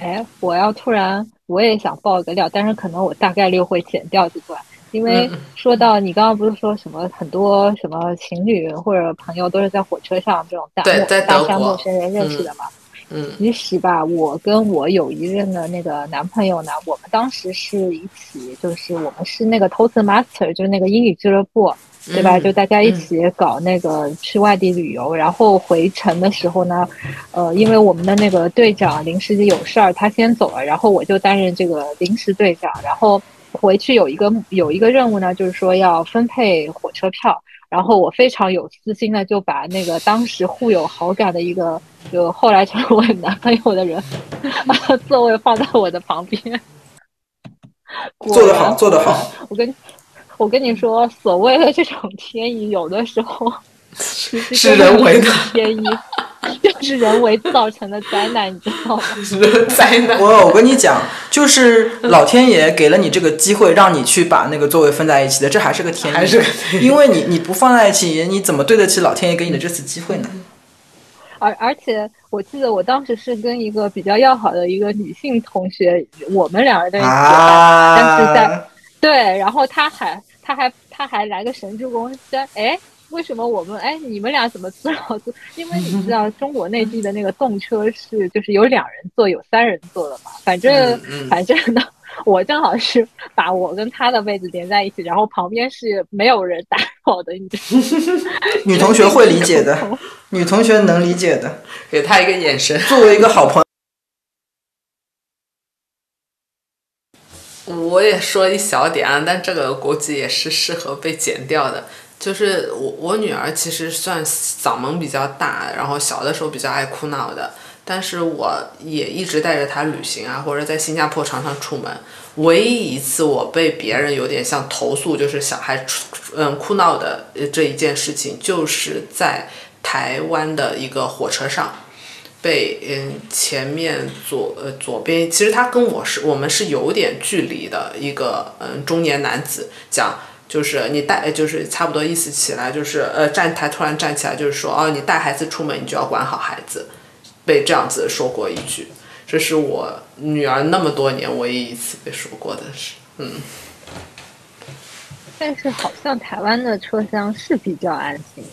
哎，我要突然我也想爆个料，但是可能我大概率会剪掉这段，因为说到你刚刚不是说什么很多什么情侣或者朋友都是在火车上这种大大山陌生人认识的嘛？嗯，其实吧，我跟我有一任的那个男朋友呢，我们当时是一起，就是我们是那个 Toastmaster，就是那个英语俱乐部。对吧？就大家一起搞那个去外地旅游，然后回程的时候呢，呃，因为我们的那个队长临时有事儿，他先走了，然后我就担任这个临时队长。然后回去有一个有一个任务呢，就是说要分配火车票。然后我非常有私心的就把那个当时互有好感的一个，就后来成为我男朋友的人，座位放在我的旁边。做得好，做得好。我跟。我跟你说，所谓的这种天意，有的时候是人为的天意，就是人为造成的灾难，你知道吗？灾难。我我跟你讲，就是老天爷给了你这个机会，让你去把那个座位分在一起的，这还是个天意，还是因为你你不放在一起，你怎么对得起老天爷给你的这次机会呢？而而且，我记得我当时是跟一个比较要好的一个女性同学，我们两个在一起，但是在。对，然后她还，他还，他还来个神助攻，说，哎，为什么我们，哎，你们俩怎么坐老坐？因为你知道中国内地的那个动车是，就是有两人坐，有三人坐的嘛。反正，反正呢，我正好是把我跟他的位置连在一起，然后旁边是没有人打扰的。你 女同学会理解的，女同学能理解的，给他一个眼神。作为一个好朋友。我也说一小点啊，但这个估计也是适合被剪掉的。就是我我女儿其实算嗓门比较大，然后小的时候比较爱哭闹的。但是我也一直带着她旅行啊，或者在新加坡常常出门。唯一一次我被别人有点像投诉，就是小孩嗯哭闹的这一件事情，就是在台湾的一个火车上。被嗯前面左呃左边，其实他跟我是我们是有点距离的一个嗯中年男子讲，就是你带，就是差不多意思起来，就是呃站台突然站起来，就是说哦，你带孩子出门，你就要管好孩子，被这样子说过一句，这是我女儿那么多年唯一一次被说过的事，嗯。但是好像台湾的车厢是比较安静，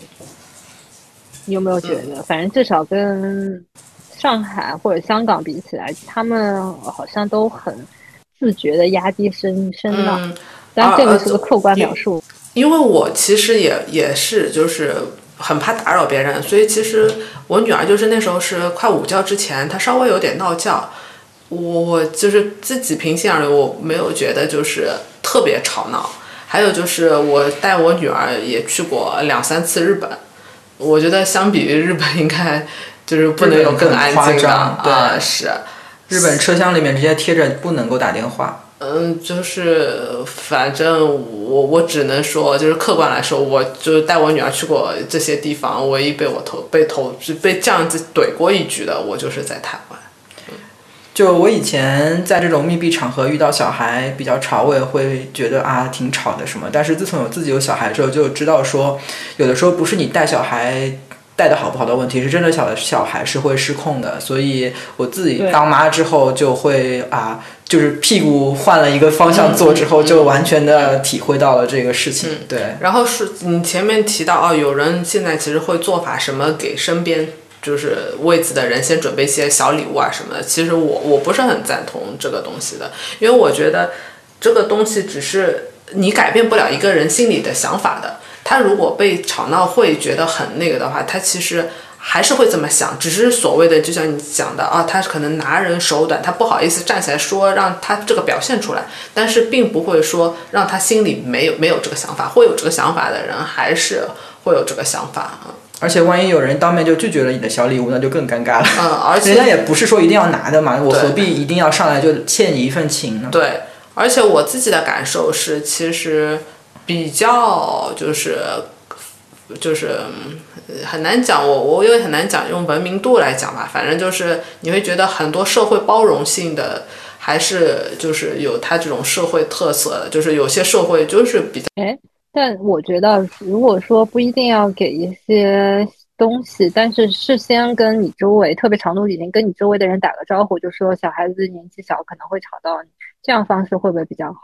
你有没有觉得？反正至少跟上海或者香港比起来，他们好像都很自觉的压低声声浪。但这个是个客观描述。因为我其实也也是就是很怕打扰别人，所以其实我女儿就是那时候是快午觉之前，她稍微有点闹觉，我我就是自己平心而论，我没有觉得就是特别吵闹。还有就是我带我女儿也去过两三次日本，我觉得相比于日本，应该就是不能有更安静的。对，是。日本车厢里面直接贴着不能够打电话。嗯，就是反正我我只能说，就是客观来说，我就带我女儿去过这些地方，唯一被我投被投被这样子怼过一局的，我就是在台湾。就我以前在这种密闭场合遇到小孩比较吵，我也会觉得啊挺吵的什么。但是自从有自己有小孩之后，就知道说，有的时候不是你带小孩带的好不好的问题，是真的小小孩是会失控的。所以我自己当妈之后就会啊，就是屁股换了一个方向坐之后，就完全的体会到了这个事情。对。然后是你前面提到哦，有人现在其实会做法什么给身边。就是位子的人先准备一些小礼物啊什么的，其实我我不是很赞同这个东西的，因为我觉得这个东西只是你改变不了一个人心里的想法的。他如果被吵闹会觉得很那个的话，他其实还是会这么想，只是所谓的就像你讲的啊，他可能拿人手短，他不好意思站起来说让他这个表现出来，但是并不会说让他心里没有没有这个想法，会有这个想法的人还是会有这个想法啊。而且万一有人当面就拒绝了你的小礼物，那就更尴尬了。嗯，而且 人家也不是说一定要拿的嘛，我何必一定要上来就欠你一份情呢？对，而且我自己的感受是，其实比较就是就是很难讲，我我也很难讲用文明度来讲吧。反正就是你会觉得很多社会包容性的，还是就是有它这种社会特色的，就是有些社会就是比较。但我觉得，如果说不一定要给一些东西，但是事先跟你周围，特别长途旅行，跟你周围的人打个招呼，就说小孩子年纪小可能会吵到你，这样方式会不会比较好？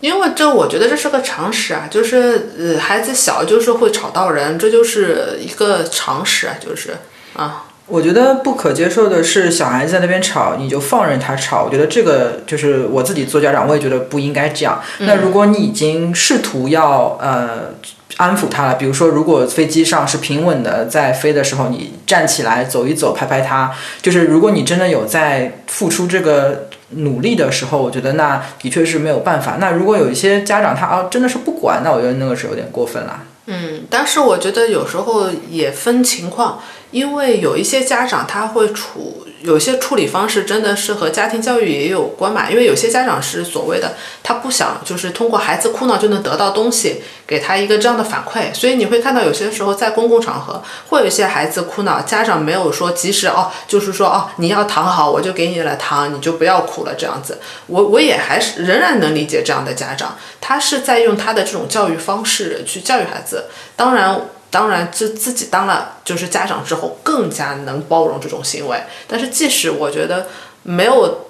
因为这我觉得这是个常识啊，就是呃孩子小就是会吵到人，这就是一个常识啊，就是啊。我觉得不可接受的是，小孩子在那边吵，你就放任他吵。我觉得这个就是我自己做家长，我也觉得不应该这样。那如果你已经试图要呃安抚他了，比如说如果飞机上是平稳的在飞的时候，你站起来走一走，拍拍他，就是如果你真的有在付出这个努力的时候，我觉得那的确是没有办法。那如果有一些家长他啊真的是不管，那我觉得那个是有点过分了。嗯，但是我觉得有时候也分情况。因为有一些家长他会处有些处理方式真的是和家庭教育也有关嘛？因为有些家长是所谓的他不想就是通过孩子哭闹就能得到东西，给他一个这样的反馈，所以你会看到有些时候在公共场合会有一些孩子哭闹，家长没有说及时哦，就是说哦你要躺好我就给你了糖，你就不要哭了这样子。我我也还是仍然能理解这样的家长，他是在用他的这种教育方式去教育孩子，当然。当然，自自己当了就是家长之后，更加能包容这种行为。但是，即使我觉得没有，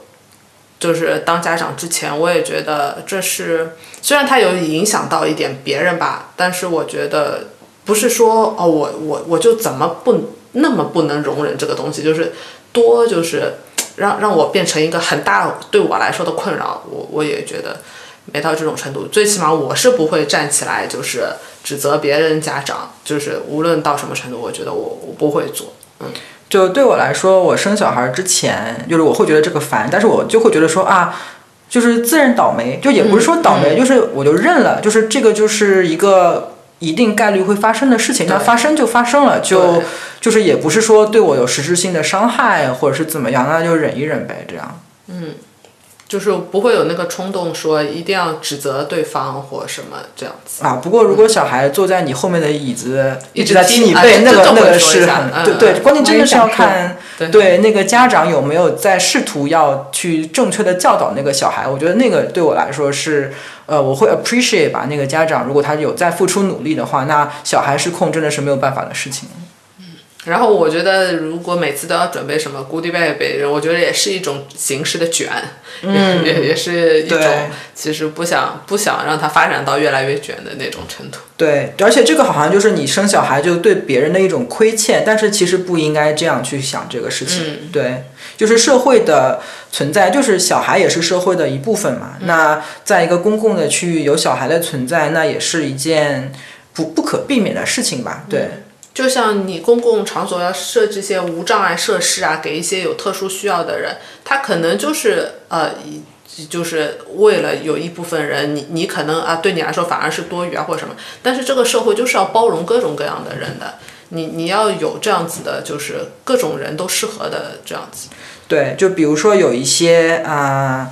就是当家长之前，我也觉得这是虽然他有影响到一点别人吧，但是我觉得不是说哦，我我我就怎么不那么不能容忍这个东西，就是多就是让让我变成一个很大对我来说的困扰，我我也觉得没到这种程度。最起码我是不会站起来就是。指责别人家长，就是无论到什么程度，我觉得我我不会做。嗯，就对我来说，我生小孩之前，就是我会觉得这个烦，但是我就会觉得说啊，就是自认倒霉，就也不是说倒霉，就是我就认了，就是这个就是一个一定概率会发生的事情，那发生就发生了，就就是也不是说对我有实质性的伤害或者是怎么样，那就忍一忍呗，这样。嗯。就是不会有那个冲动说一定要指责对方或什么这样子。啊，不过如果小孩坐在你后面的椅子一直直在踢你背，那个那个是很对对，关键真的是要看对对那个家长有没有在试图要去正确的教导那个小孩。我觉得那个对我来说是，呃，我会 appreciate 吧。那个家长如果他有在付出努力的话，那小孩失控真的是没有办法的事情。然后我觉得，如果每次都要准备什么 goodie bag，我觉得也是一种形式的卷，嗯 也也是一种其实不想不想让它发展到越来越卷的那种程度。对，而且这个好像就是你生小孩就对别人的一种亏欠，但是其实不应该这样去想这个事情。嗯对，就是社会的存在，就是小孩也是社会的一部分嘛。那在一个公共的区域有小孩的存在，那也是一件不不可避免的事情吧？对。就像你公共场所要设置些无障碍设施啊，给一些有特殊需要的人，他可能就是呃，以就是为了有一部分人，你你可能啊，对你来说反而是多余啊或者什么，但是这个社会就是要包容各种各样的人的，你你要有这样子的，就是各种人都适合的这样子。对，就比如说有一些啊。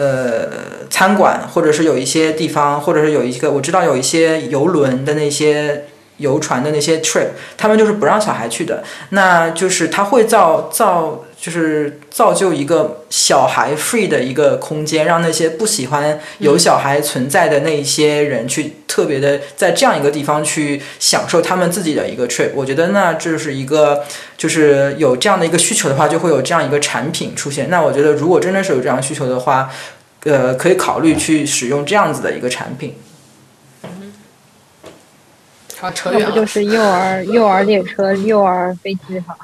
呃，餐馆，或者是有一些地方，或者是有一个我知道有一些游轮的那些游船的那些 trip，他们就是不让小孩去的。那就是他会造造，就是造就一个小孩 free 的一个空间，让那些不喜欢有小孩存在的那一些人去特别的在这样一个地方去享受他们自己的一个 trip。我觉得那这是一个，就是有这样的一个需求的话，就会有这样一个产品出现。那我觉得如果真的是有这样需求的话，呃，可以考虑去使用这样子的一个产品。好，扯远了。要不就是幼儿幼儿列车、幼儿飞机哈。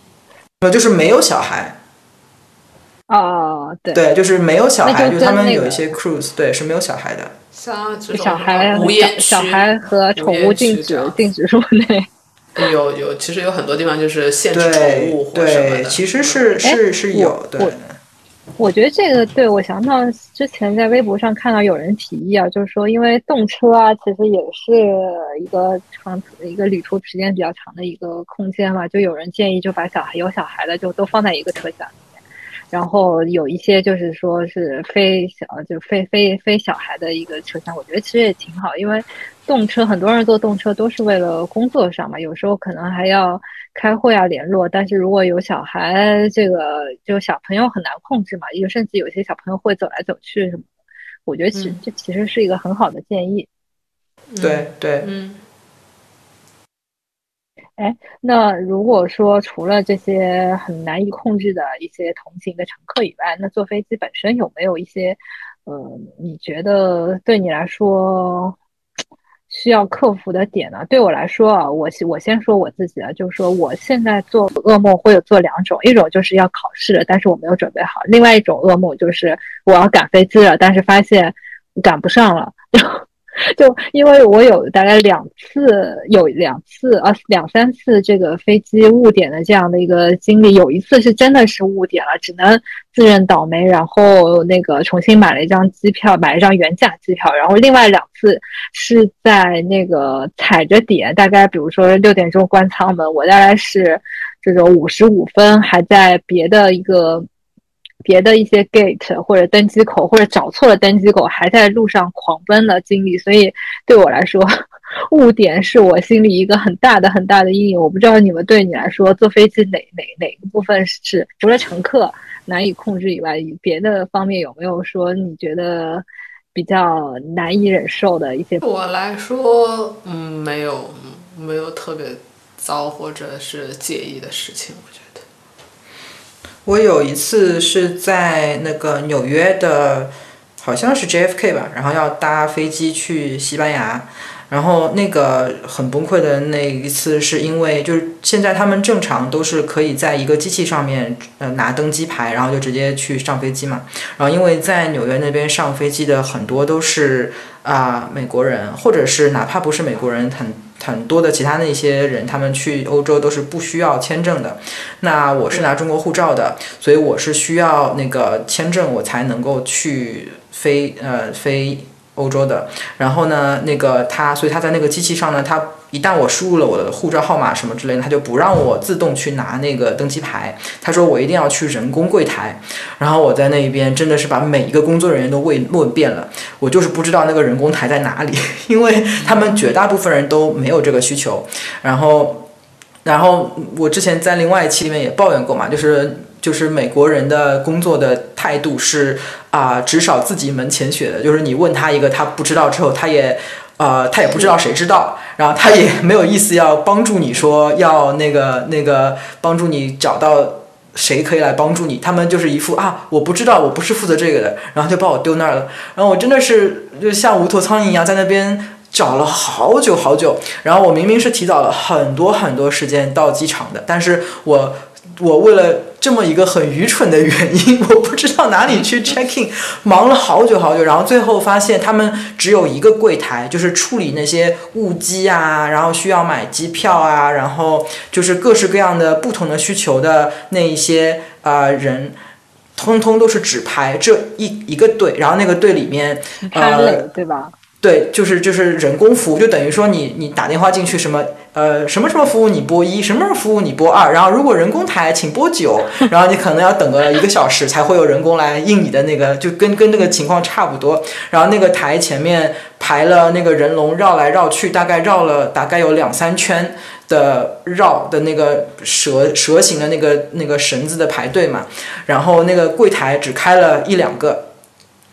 呃，就是没有小孩，哦，对，对，就是没有小孩，那就就他们有一些 cruise，对，是没有小孩的。像小孩无烟区小孩和宠物禁止禁止入内。有有，其实有很多地方就是限制宠对物或什么对，的。其实是是是有对我。觉得这个对我想到之前在微博上看到有人提议啊，就是说因为动车啊，其实也是一个长一个旅途时间比较长的一个空间嘛，就有人建议就把小孩有小孩的就都放在一个车厢里面，然后有一些就是说是非小就非非非小孩的一个车厢，我觉得其实也挺好，因为动车很多人坐动车都是为了工作上嘛，有时候可能还要开会啊联络，但是如果有小孩，这个就小朋友很难控制嘛，有甚至有些小朋友会走来走去什么的，我觉得其嗯。这其实是一个很好的建议。对对，嗯，哎那如果说除了这些很难以控制的一些同行的乘客以外，那坐飞机本身有没有一些，呃，你觉得对你来说需要克服的点呢？对我来说啊，我我先说我自己啊，就是说我现在做噩梦会有做两种，一种就是要考试，但是我没有准备好；另外一种噩梦就是我要赶飞机了，但是发现赶不上了。就因为我有大概两次，有两次啊两三次这个飞机误点的这样的一个经历，有一次是真的是误点了，只能自认倒霉，然后那个重新买了一张机票，买了一张原价机票，然后另外两次是在那个踩着点，大概比如说六点钟关舱门，我大概是这种五十五分还在别的一个。别的一些 gate 或者登机口，或者找错了登机口，还在路上狂奔的经历，所以对我来说，误点是我心里一个很大的很大的阴影。我不知道你们对你来说，坐飞机哪哪哪个部分是除了乘客难以控制以外，别的方面有没有说你觉得比较难以忍受的一些？对我来说，嗯，没有没有特别糟或者是介意的事情，我觉得。我有一次是在那个纽约的，好像是 JFK 吧，然后要搭飞机去西班牙，然后那个很崩溃的那一次是因为就是现在他们正常都是可以在一个机器上面呃拿登机牌，然后就直接去上飞机嘛，然后因为在纽约那边上飞机的很多都是啊、美国人，或者是哪怕不是美国人，很很多的其他的一些人，他们去欧洲都是不需要签证的。那我是拿中国护照的，所以我是需要那个签证，我才能够去飞呃飞欧洲的。然后呢，那个他，所以他在那个机器上呢，他一旦我输入了我的护照号码什么之类的，他就不让我自动去拿那个登机牌。他说我一定要去人工柜台。然后我在那边真的是把每一个工作人员都问问遍了，我就是不知道那个人工台在哪里，因为他们绝大部分人都没有这个需求。然后，然后我之前在另外一期里面也抱怨过嘛，就是就是美国人的工作的态度是啊，至少自己门前雪的，就是你问他一个他不知道之后，他也。呃，他也不知道谁知道，然后他也没有意思要帮助你说要那个 那个帮助你找到谁可以来帮助你，他们就是一副啊我不知道我不是负责这个的，然后就把我丢那儿了，然后我真的是就像无头苍蝇一样在那边找了好久好久，然后我明明是提早了很多很多时间到机场的，但是我。我为了这么一个很愚蠢的原因，我不知道哪里去 check in，忙了好久好久，然后最后发现他们只有一个柜台，就是处理那些误机啊，然后需要买机票啊，然后就是各式各样的不同的需求的那一些啊人，通通都是只排这一一个队，然后那个队里面呃，对吧？对，就是就是人工服务，就等于说你你打电话进去什么呃什么什么服务你拨一，什么什么服务你拨二，然后如果人工台请拨九，然后你可能要等个一个小时才会有人工来应你的那个，就跟跟那个情况差不多。然后那个台前面排了那个人龙绕来绕去，大概绕了大概有两三圈的绕的那个蛇蛇形的那个那个绳子的排队嘛，然后那个柜台只开了一两个。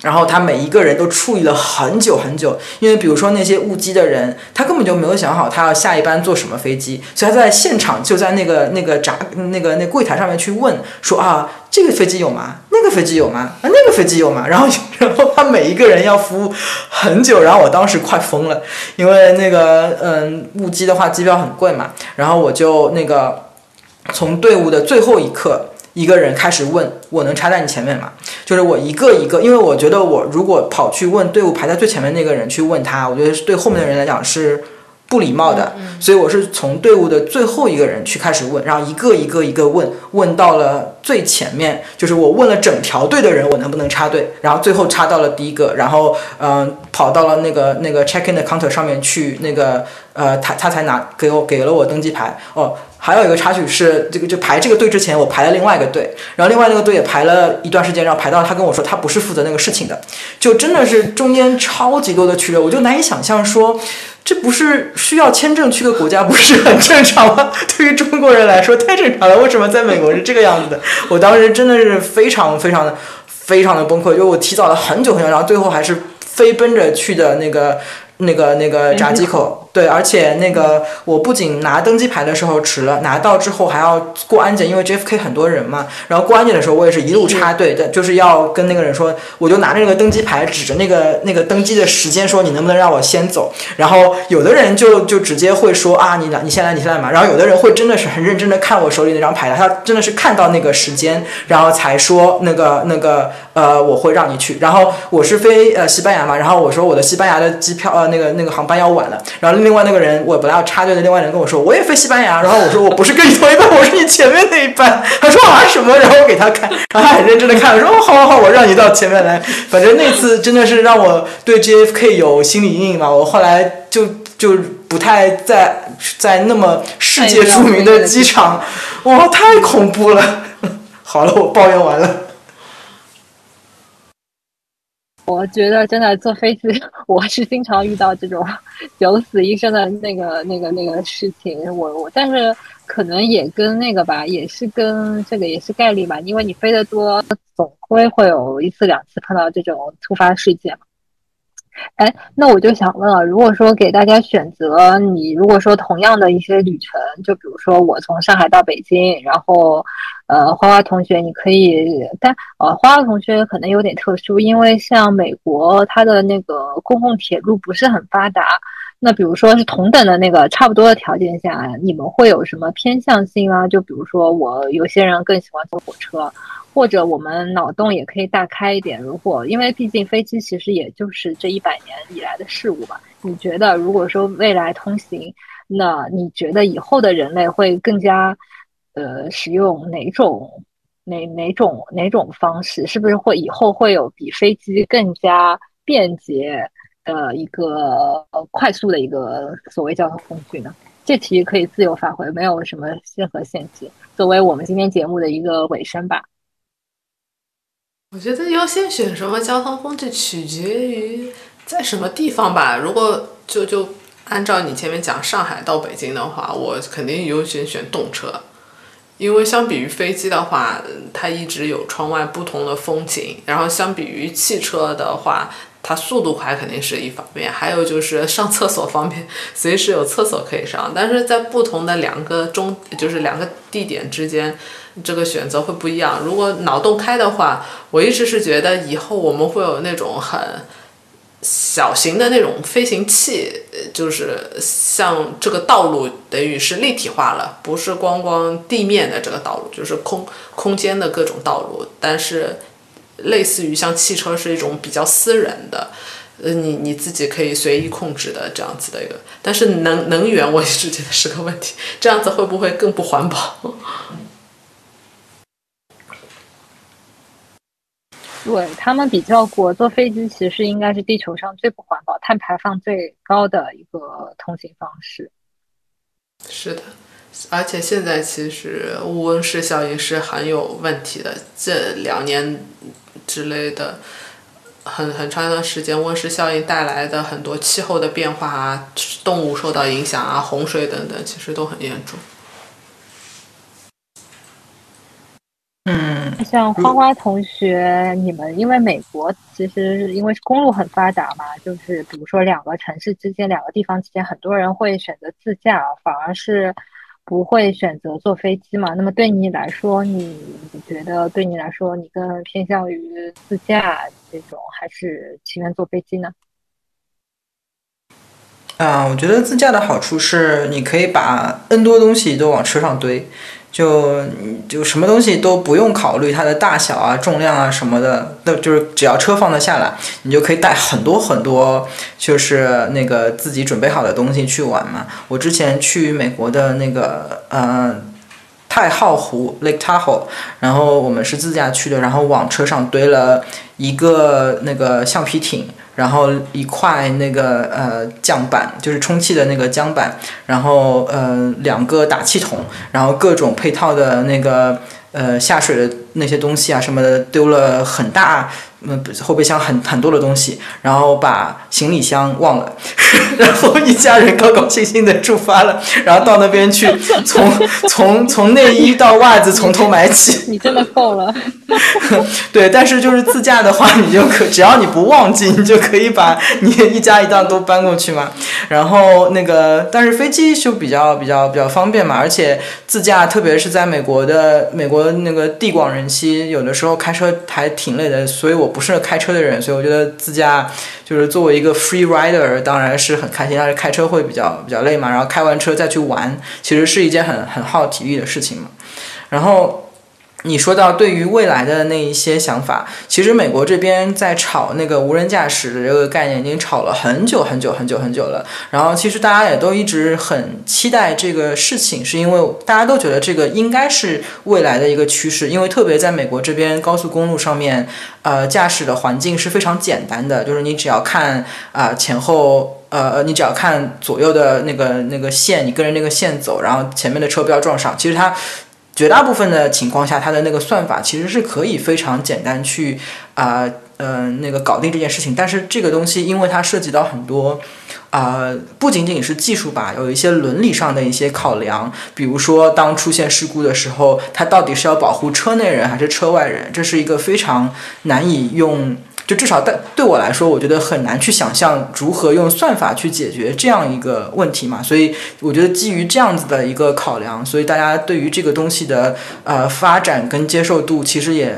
然后他每一个人都处理了很久很久，因为比如说那些误机的人，他根本就没有想好他要下一班坐什么飞机，所以他在现场就在那个那个闸那个那柜台上面去问说啊，这个飞机有吗？那个飞机有吗？啊，那个飞机有吗？然后然后他每一个人要服务很久，然后我当时快疯了，因为那个嗯误机的话机票很贵嘛，然后我就那个从队伍的最后一刻。一个人开始问我能插在你前面吗？就是我一个一个，因为我觉得我如果跑去问队伍排在最前面那个人去问他，我觉得对后面的人来讲是不礼貌的，所以我是从队伍的最后一个人去开始问，然后一个一个一个问，问到了最前面，就是我问了整条队的人我能不能插队，然后最后插到了第一个，然后嗯跑到了那个那个 check in 的 counter 上面去，那个呃他他才拿给我给了我登机牌哦。还有一个插曲是，这个就排这个队之前，我排了另外一个队，然后另外那个队也排了一段时间，然后排到他跟我说他不是负责那个事情的，就真的是中间超级多的曲折，我就难以想象说，这不是需要签证去的国家不是很正常吗？对于中国人来说太正常了，为什么在美国是这个样子的？我当时真的是非常非常的非常的崩溃，就我提早了很久很久，然后最后还是飞奔着去的那个那个那个闸机口。对，而且那个我不仅拿登机牌的时候迟了，拿到之后还要过安检，因为 JFK 很多人嘛。然后过安检的时候，我也是一路插队的，就是要跟那个人说，我就拿着那个登机牌指着那个那个登机的时间说，你能不能让我先走？然后有的人就就直接会说啊，你来，你先来，你先来嘛。然后有的人会真的是很认真的看我手里那张牌的，他真的是看到那个时间，然后才说那个那个呃，我会让你去。然后我是飞呃西班牙嘛，然后我说我的西班牙的机票呃那个那个航班要晚了，然后。另外那个人，我本来要插队的，另外人跟我说，我也飞西班牙。然后我说，我不是跟你同一班，我是你前面那一班。他说啊什么？然后我给他看，然后他很认真的看，说哦好好好，我让你到前面来。反正那次真的是让我对 JFK 有心理阴影嘛。我后来就就不太在在那么世界著名的机场，哇，太恐怖了。好了，我抱怨完了。我觉得真的坐飞机，我是经常遇到这种 九死一生的那个、那个、那个事情。我我，但是可能也跟那个吧，也是跟这个也是概率吧，因为你飞得多，总归会有一次两次碰到这种突发事件嘛。哎，那我就想问了，如果说给大家选择，你如果说同样的一些旅程，就比如说我从上海到北京，然后，呃，花花同学你可以，但呃，花花同学可能有点特殊，因为像美国它的那个公共铁路不是很发达，那比如说是同等的那个差不多的条件下，你们会有什么偏向性啊？就比如说我有些人更喜欢坐火车。或者我们脑洞也可以大开一点，如果因为毕竟飞机其实也就是这一百年以来的事物吧。你觉得如果说未来通行，那你觉得以后的人类会更加呃使用哪种哪哪种哪种方式？是不是会以后会有比飞机更加便捷、的一个快速的一个所谓交通工具呢？这题可以自由发挥，没有什么任何限制。作为我们今天节目的一个尾声吧。我觉得优先选什么交通工具取决于在什么地方吧。如果就就按照你前面讲上海到北京的话，我肯定优先选动车，因为相比于飞机的话，它一直有窗外不同的风景。然后相比于汽车的话，它速度快肯定是一方面，还有就是上厕所方面，随时有厕所可以上。但是在不同的两个中，就是两个地点之间，这个选择会不一样。如果脑洞开的话，我一直是觉得以后我们会有那种很小型的那种飞行器，就是像这个道路等于是立体化了，不是光光地面的这个道路，就是空空间的各种道路，但是。类似于像汽车是一种比较私人的，呃，你你自己可以随意控制的这样子的一个，但是能能源我一直觉得是个问题，这样子会不会更不环保？对他们比较过，坐飞机其实应该是地球上最不环保、碳排放最高的一个通行方式。是的。而且现在其实温室效应是很有问题的，这两年之类的很很长一段时间，温室效应带来的很多气候的变化啊，动物受到影响啊，洪水等等，其实都很严重。嗯，像花花同学，你们因为美国其实因为公路很发达嘛，就是比如说两个城市之间、两个地方之间，很多人会选择自驾，反而是。不会选择坐飞机嘛？那么对你来说，你觉得对你来说，你更偏向于自驾这种，还是情愿坐飞机呢？啊，我觉得自驾的好处是，你可以把 N 多东西都往车上堆。就就什么东西都不用考虑它的大小啊、重量啊什么的，都就是只要车放得下来，你就可以带很多很多，就是那个自己准备好的东西去玩嘛。我之前去美国的那个呃太浩湖 Lake Tahoe，然后我们是自驾去的，然后往车上堆了一个那个橡皮艇。然后一块那个呃桨板，就是充气的那个桨板，然后呃两个打气筒，然后各种配套的那个呃下水的那些东西啊什么的，丢了很大。嗯，后备箱很很多的东西，然后把行李箱忘了，然后一家人高高兴兴的出发了，然后到那边去，从从从内衣到袜子从头买起。你真的够了。对，但是就是自驾的话，你就可只要你不忘记，你就可以把你一家一档都搬过去嘛。然后那个，但是飞机就比较比较比较方便嘛，而且自驾，特别是在美国的美国那个地广人稀，有的时候开车还挺累的，所以我。不是开车的人，所以我觉得自驾就是作为一个 free rider，当然是很开心。但是开车会比较比较累嘛，然后开完车再去玩，其实是一件很很耗体力的事情嘛。然后。你说到对于未来的那一些想法，其实美国这边在炒那个无人驾驶的这个概念已经炒了很久很久很久很久了。然后其实大家也都一直很期待这个事情，是因为大家都觉得这个应该是未来的一个趋势。因为特别在美国这边高速公路上面，呃，驾驶的环境是非常简单的，就是你只要看啊前后，呃，你只要看左右的那个那个线，你跟着那个线走，然后前面的车不要撞上。其实它。绝大部分的情况下，它的那个算法其实是可以非常简单去啊，呃，那个搞定这件事情。但是这个东西，因为它涉及到很多啊，不仅仅是技术吧，有一些伦理上的一些考量。比如说，当出现事故的时候，它到底是要保护车内人还是车外人？这是一个非常难以用。就至少对对我来说，我觉得很难去想象如何用算法去解决这样一个问题嘛。所以我觉得基于这样子的一个考量，所以大家对于这个东西的呃发展跟接受度，其实也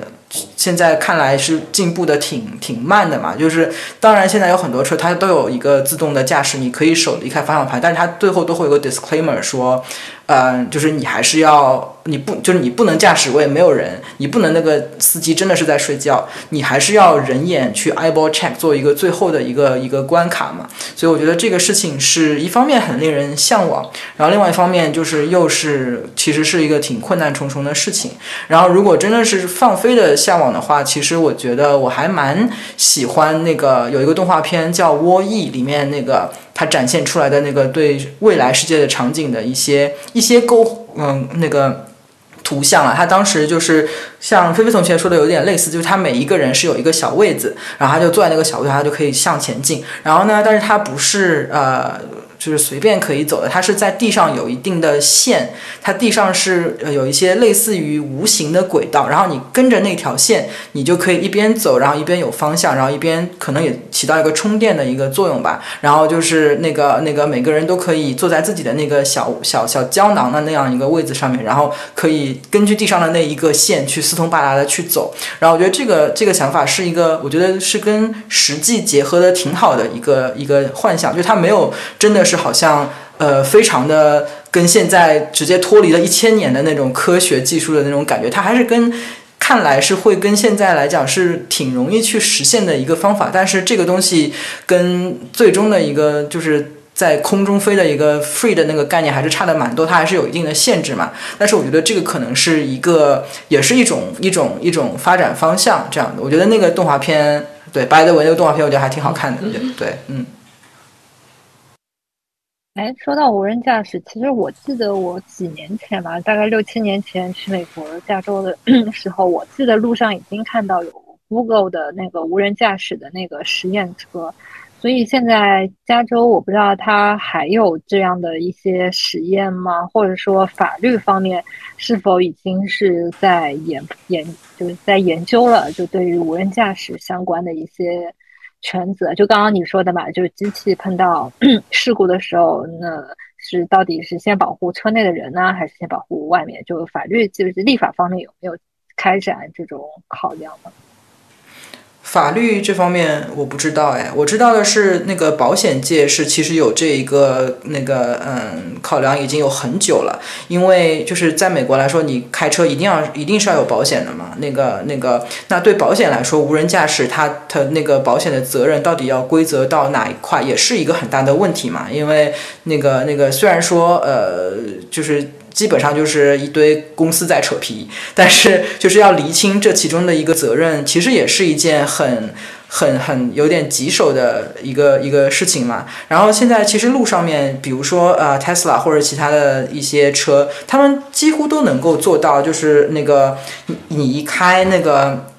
现在看来是进步的挺挺慢的嘛。就是当然现在有很多车它都有一个自动的驾驶，你可以手离开方向盘，但是它最后都会有个 disclaimer 说，嗯，就是你还是要。你不就是你不能驾驶，我也没有人，你不能那个司机真的是在睡觉，你还是要人眼去 eyeball check 做一个最后的一个一个关卡嘛。所以我觉得这个事情是一方面很令人向往，然后另外一方面就是又是其实是一个挺困难重重的事情。然后如果真的是放飞的向往的。话，其实我觉得我还蛮喜欢那个有一个动画片叫《窝翼》，里面那个他展现出来的那个对未来世界的场景的一些一些勾嗯那个。图像啊，他当时就是像菲菲同学说的有点类似，就是他每一个人是有一个小位子，然后他就坐在那个小位，他就可以向前进。然后呢，但是他不是呃。就是随便可以走的，它是在地上有一定的线，它地上是有一些类似于无形的轨道，然后你跟着那条线，你就可以一边走，然后一边有方向，然后一边可能也起到一个充电的一个作用吧。然后就是那个那个每个人都可以坐在自己的那个小小小胶囊的那样一个位置上面，然后可以根据地上的那一个线去四通八达的去走。然后我觉得这个这个想法是一个，我觉得是跟实际结合的挺好的一个一个幻想，就是它没有真的。是好像呃，非常的跟现在直接脱离了一千年的那种科学技术的那种感觉，它还是跟看来是会跟现在来讲是挺容易去实现的一个方法。但是这个东西跟最终的一个就是在空中飞的一个 free 的那个概念还是差的蛮多，它还是有一定的限制嘛。但是我觉得这个可能是一个，也是一种一种一种发展方向这样的。我觉得那个动画片，对白德文那个动画片，我觉得还挺好看的。对，嗯。哎，说到无人驾驶，其实我记得我几年前吧，大概六七年前去美国加州的 时候，我记得路上已经看到有 Google 的那个无人驾驶的那个实验车。所以现在加州，我不知道它还有这样的一些实验吗？或者说法律方面是否已经是在研研就是在研究了？就对于无人驾驶相关的一些。全责就刚刚你说的嘛，就是机器碰到 事故的时候，那是到底是先保护车内的人呢，还是先保护外面？就法律就是立法方面有没有开展这种考量呢？法律这方面我不知道哎，我知道的是那个保险界是其实有这一个那个嗯考量已经有很久了，因为就是在美国来说，你开车一定要一定是要有保险的嘛。那个那个那对保险来说，无人驾驶它它那个保险的责任到底要归责到哪一块，也是一个很大的问题嘛。因为那个那个虽然说呃就是。基本上就是一堆公司在扯皮，但是就是要厘清这其中的一个责任，其实也是一件很、很、很有点棘手的一个一个事情嘛。然后现在其实路上面，比如说呃 Tesla 或者其他的一些车，他们几乎都能够做到，就是那个你一开那个。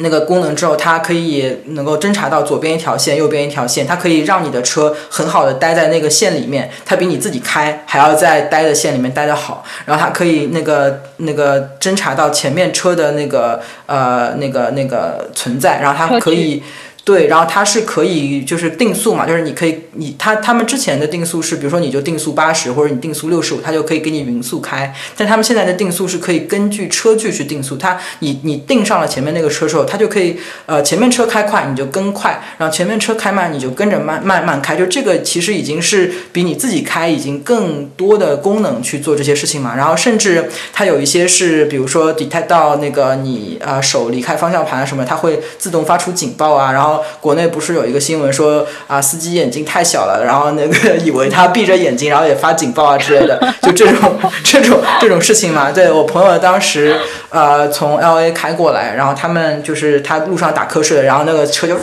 那个功能之后，它可以能够侦查到左边一条线，右边一条线，它可以让你的车很好的待在那个线里面，它比你自己开还要在待的线里面待的好。然后它可以那个那个侦查到前面车的那个呃那个那个存在，然后它可以。对，然后它是可以就是定速嘛，就是你可以你他他们之前的定速是，比如说你就定速八十或者你定速六十五，它就可以给你匀速开。但他们现在的定速是可以根据车距去定速，它你你定上了前面那个车之后，它就可以呃前面车开快你就跟快，然后前面车开慢你就跟着慢慢慢开。就这个其实已经是比你自己开已经更多的功能去做这些事情嘛。然后甚至它有一些是，比如说它到那个你呃手离开方向盘什么，它会自动发出警报啊，然后。国内不是有一个新闻说啊，司机眼睛太小了，然后那个以为他闭着眼睛，然后也发警报啊之类的，就这种 这种这种事情嘛。对我朋友当时呃从 L A 开过来，然后他们就是他路上打瞌睡，然后那个车就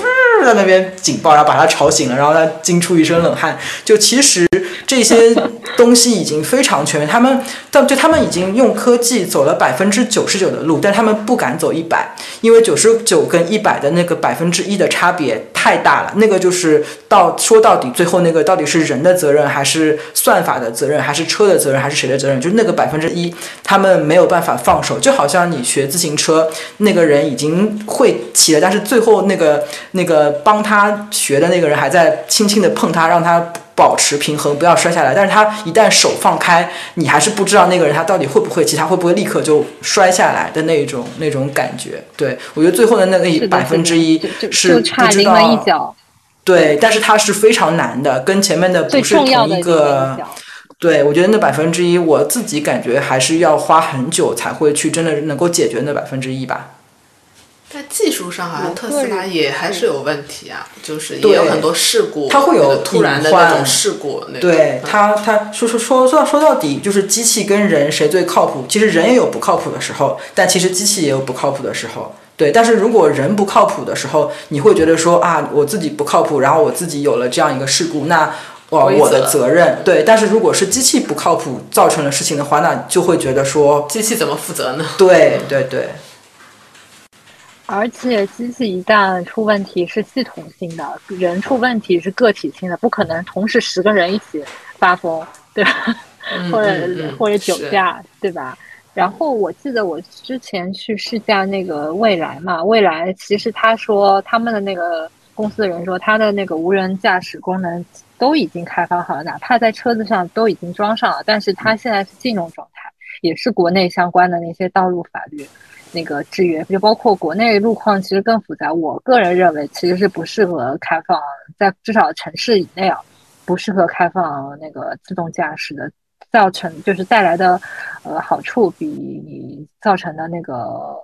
在那边警报，然后把他吵醒了，然后他惊出一身冷汗。就其实这些东西已经非常全面，他们但就他们已经用科技走了百分之九十九的路，但他们不敢走一百，因为九十九跟一百的那个百分之一的差别太大了。那个就是到说到底，最后那个到底是人的责任，还是算法的责任，还是车的责任，还是谁的责任？就是那个百分之一，他们没有办法放手。就好像你学自行车，那个人已经会骑了，但是最后那个那个帮他学的那个人还在轻轻的碰他，让他。保持平衡，不要摔下来。但是他一旦手放开，你还是不知道那个人他到底会不会骑，他会不会立刻就摔下来的那种那种感觉。对我觉得最后的那个百分之一是不知道。对，但是它是非常难的，跟前面的不是同一个。对，我觉得那百分之一，我自己感觉还是要花很久才会去真的能够解决那百分之一吧。在技术上，好像特斯拉也还是有问题啊，就是也有很多事故，它会有突然的那种事故。对它，它说说说说到说到底，就是机器跟人谁最靠谱？其实人也有不靠谱的时候，但其实机器也有不靠谱的时候。对，但是如果人不靠谱的时候，你会觉得说啊，我自己不靠谱，然后我自己有了这样一个事故，那哦我的责任。对，但是如果是机器不靠谱造成了事情的话，那就会觉得说机器怎么负责呢？对对对。而且机器一旦出问题是系统性的，人出问题是个体性的，不可能同时十个人一起发疯，对吧？或者或者酒驾，对吧？然后我记得我之前去试驾那个蔚来嘛，蔚来其实他说他们的那个公司的人说，他的那个无人驾驶功能都已经开发好了，哪怕在车子上都已经装上了，但是它现在是禁用状态，也是国内相关的那些道路法律。那个制约就包括国内路况其实更复杂，我个人认为其实是不适合开放在至少城市以内啊，不适合开放那个自动驾驶的，造成就是带来的呃好处比你造成的那个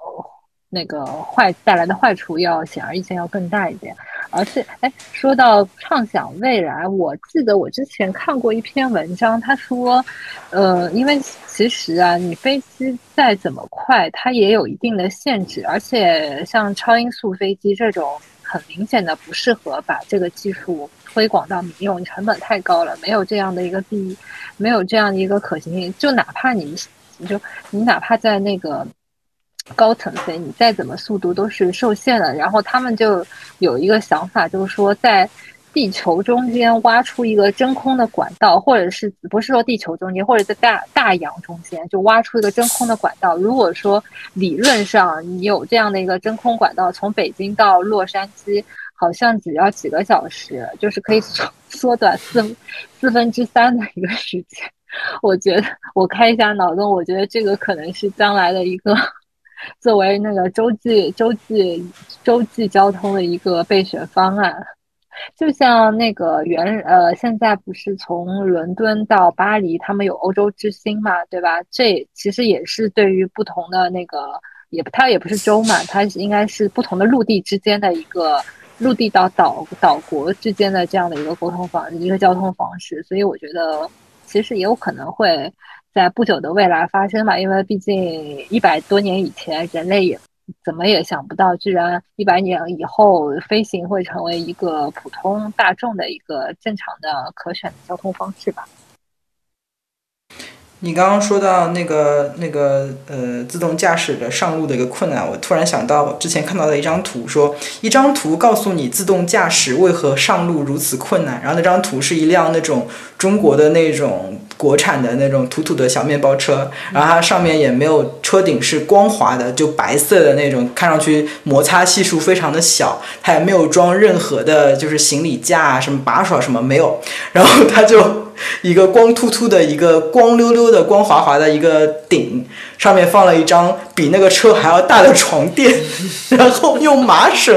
那个坏带来的坏处要显而易见要更大一点。而且哎，说到畅想未来，我记得我之前看过一篇文章，他说呃，因为。其实啊，你飞机再怎么快，它也有一定的限制，而且像超音速飞机这种，很明显的不适合把这个技术推广到民用，成本太高了，没有这样的一个必，没有这样的一个可行性。就哪怕你，你就你哪怕在那个高层飞，你再怎么速度都是受限的。然后他们就有一个想法，就是说在。地球中间挖出一个真空的管道，或者是不是说地球中间，或者在大大洋中间就挖出一个真空的管道。如果说理论上你有这样的一个真空管道，从北京到洛杉矶，好像只要几个小时，就是可以缩 缩短四四分之三的一个时间。我觉得我开一下脑洞，我觉得这个可能是将来的一个作为那个洲际洲际洲际交通的一个备选方案。就像那个原呃，现在不是从伦敦到巴黎，他们有欧洲之星嘛，对吧？这其实也是对于不同的那个，也它也不是州嘛，它应该是不同的陆地之间的一个陆地到岛岛国之间的这样的一个沟通方一个交通方式。所以我觉得其实也有可能会在不久的未来发生吧，因为毕竟一百多年以前人类也。怎么也想不到，居然一百年以后，飞行会成为一个普通大众的一个正常的可选的交通方式吧。你刚刚说到那个那个呃自动驾驶的上路的一个困难，我突然想到之前看到的一张图，说一张图告诉你自动驾驶为何上路如此困难。然后那张图是一辆那种中国的那种国产的那种土土的小面包车，然后它上面也没有车顶是光滑的，就白色的那种，看上去摩擦系数非常的小，它也没有装任何的就是行李架啊什么把手什么没有，然后它就。一个光秃秃的、一个光溜溜的、光滑滑的一个顶，上面放了一张比那个车还要大的床垫，然后用麻绳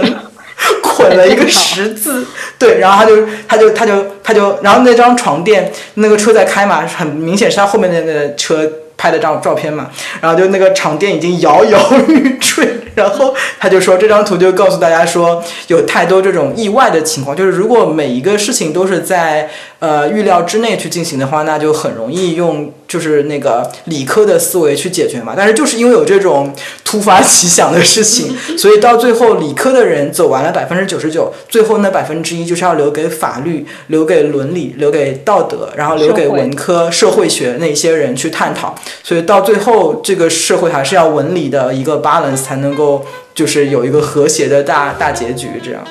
捆了一个十字，对，然后他就他就他就他就，然后那张床垫，那个车在开嘛，很明显是他后面的那个车拍的照照片嘛，然后就那个床垫已经摇摇欲坠。然后他就说，这张图就告诉大家说，有太多这种意外的情况，就是如果每一个事情都是在呃预料之内去进行的话，那就很容易用就是那个理科的思维去解决嘛。但是就是因为有这种突发奇想的事情，所以到最后理科的人走完了百分之九十九，最后那百分之一就是要留给法律、留给伦理、留给道德，然后留给文科、社会学那些人去探讨。所以到最后，这个社会还是要文理的一个 balance 才能够。就是有一个和谐的大大结局，这样。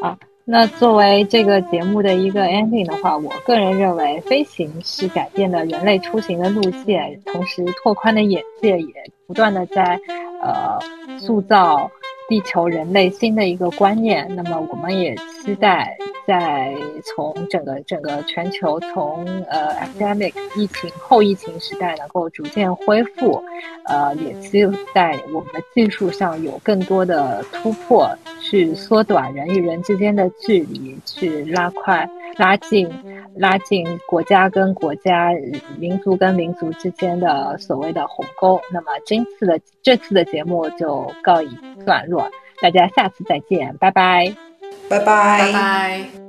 啊，那作为这个节目的一个 ending 的话，我个人认为，飞行是改变了人类出行的路线，同时拓宽的眼界，也不断的在呃塑造。地球人类新的一个观念，那么我们也期待在从整个整个全球从呃 epidemic 疫情后疫情时代能够逐渐恢复，呃，也期待我们的技术上有更多的突破，去缩短人与人之间的距离，去拉快、拉近、拉近国家跟国家、民族跟民族之间的所谓的鸿沟。那么今次的这次的节目就告一段落。大家下次再见，拜拜，拜拜，拜拜。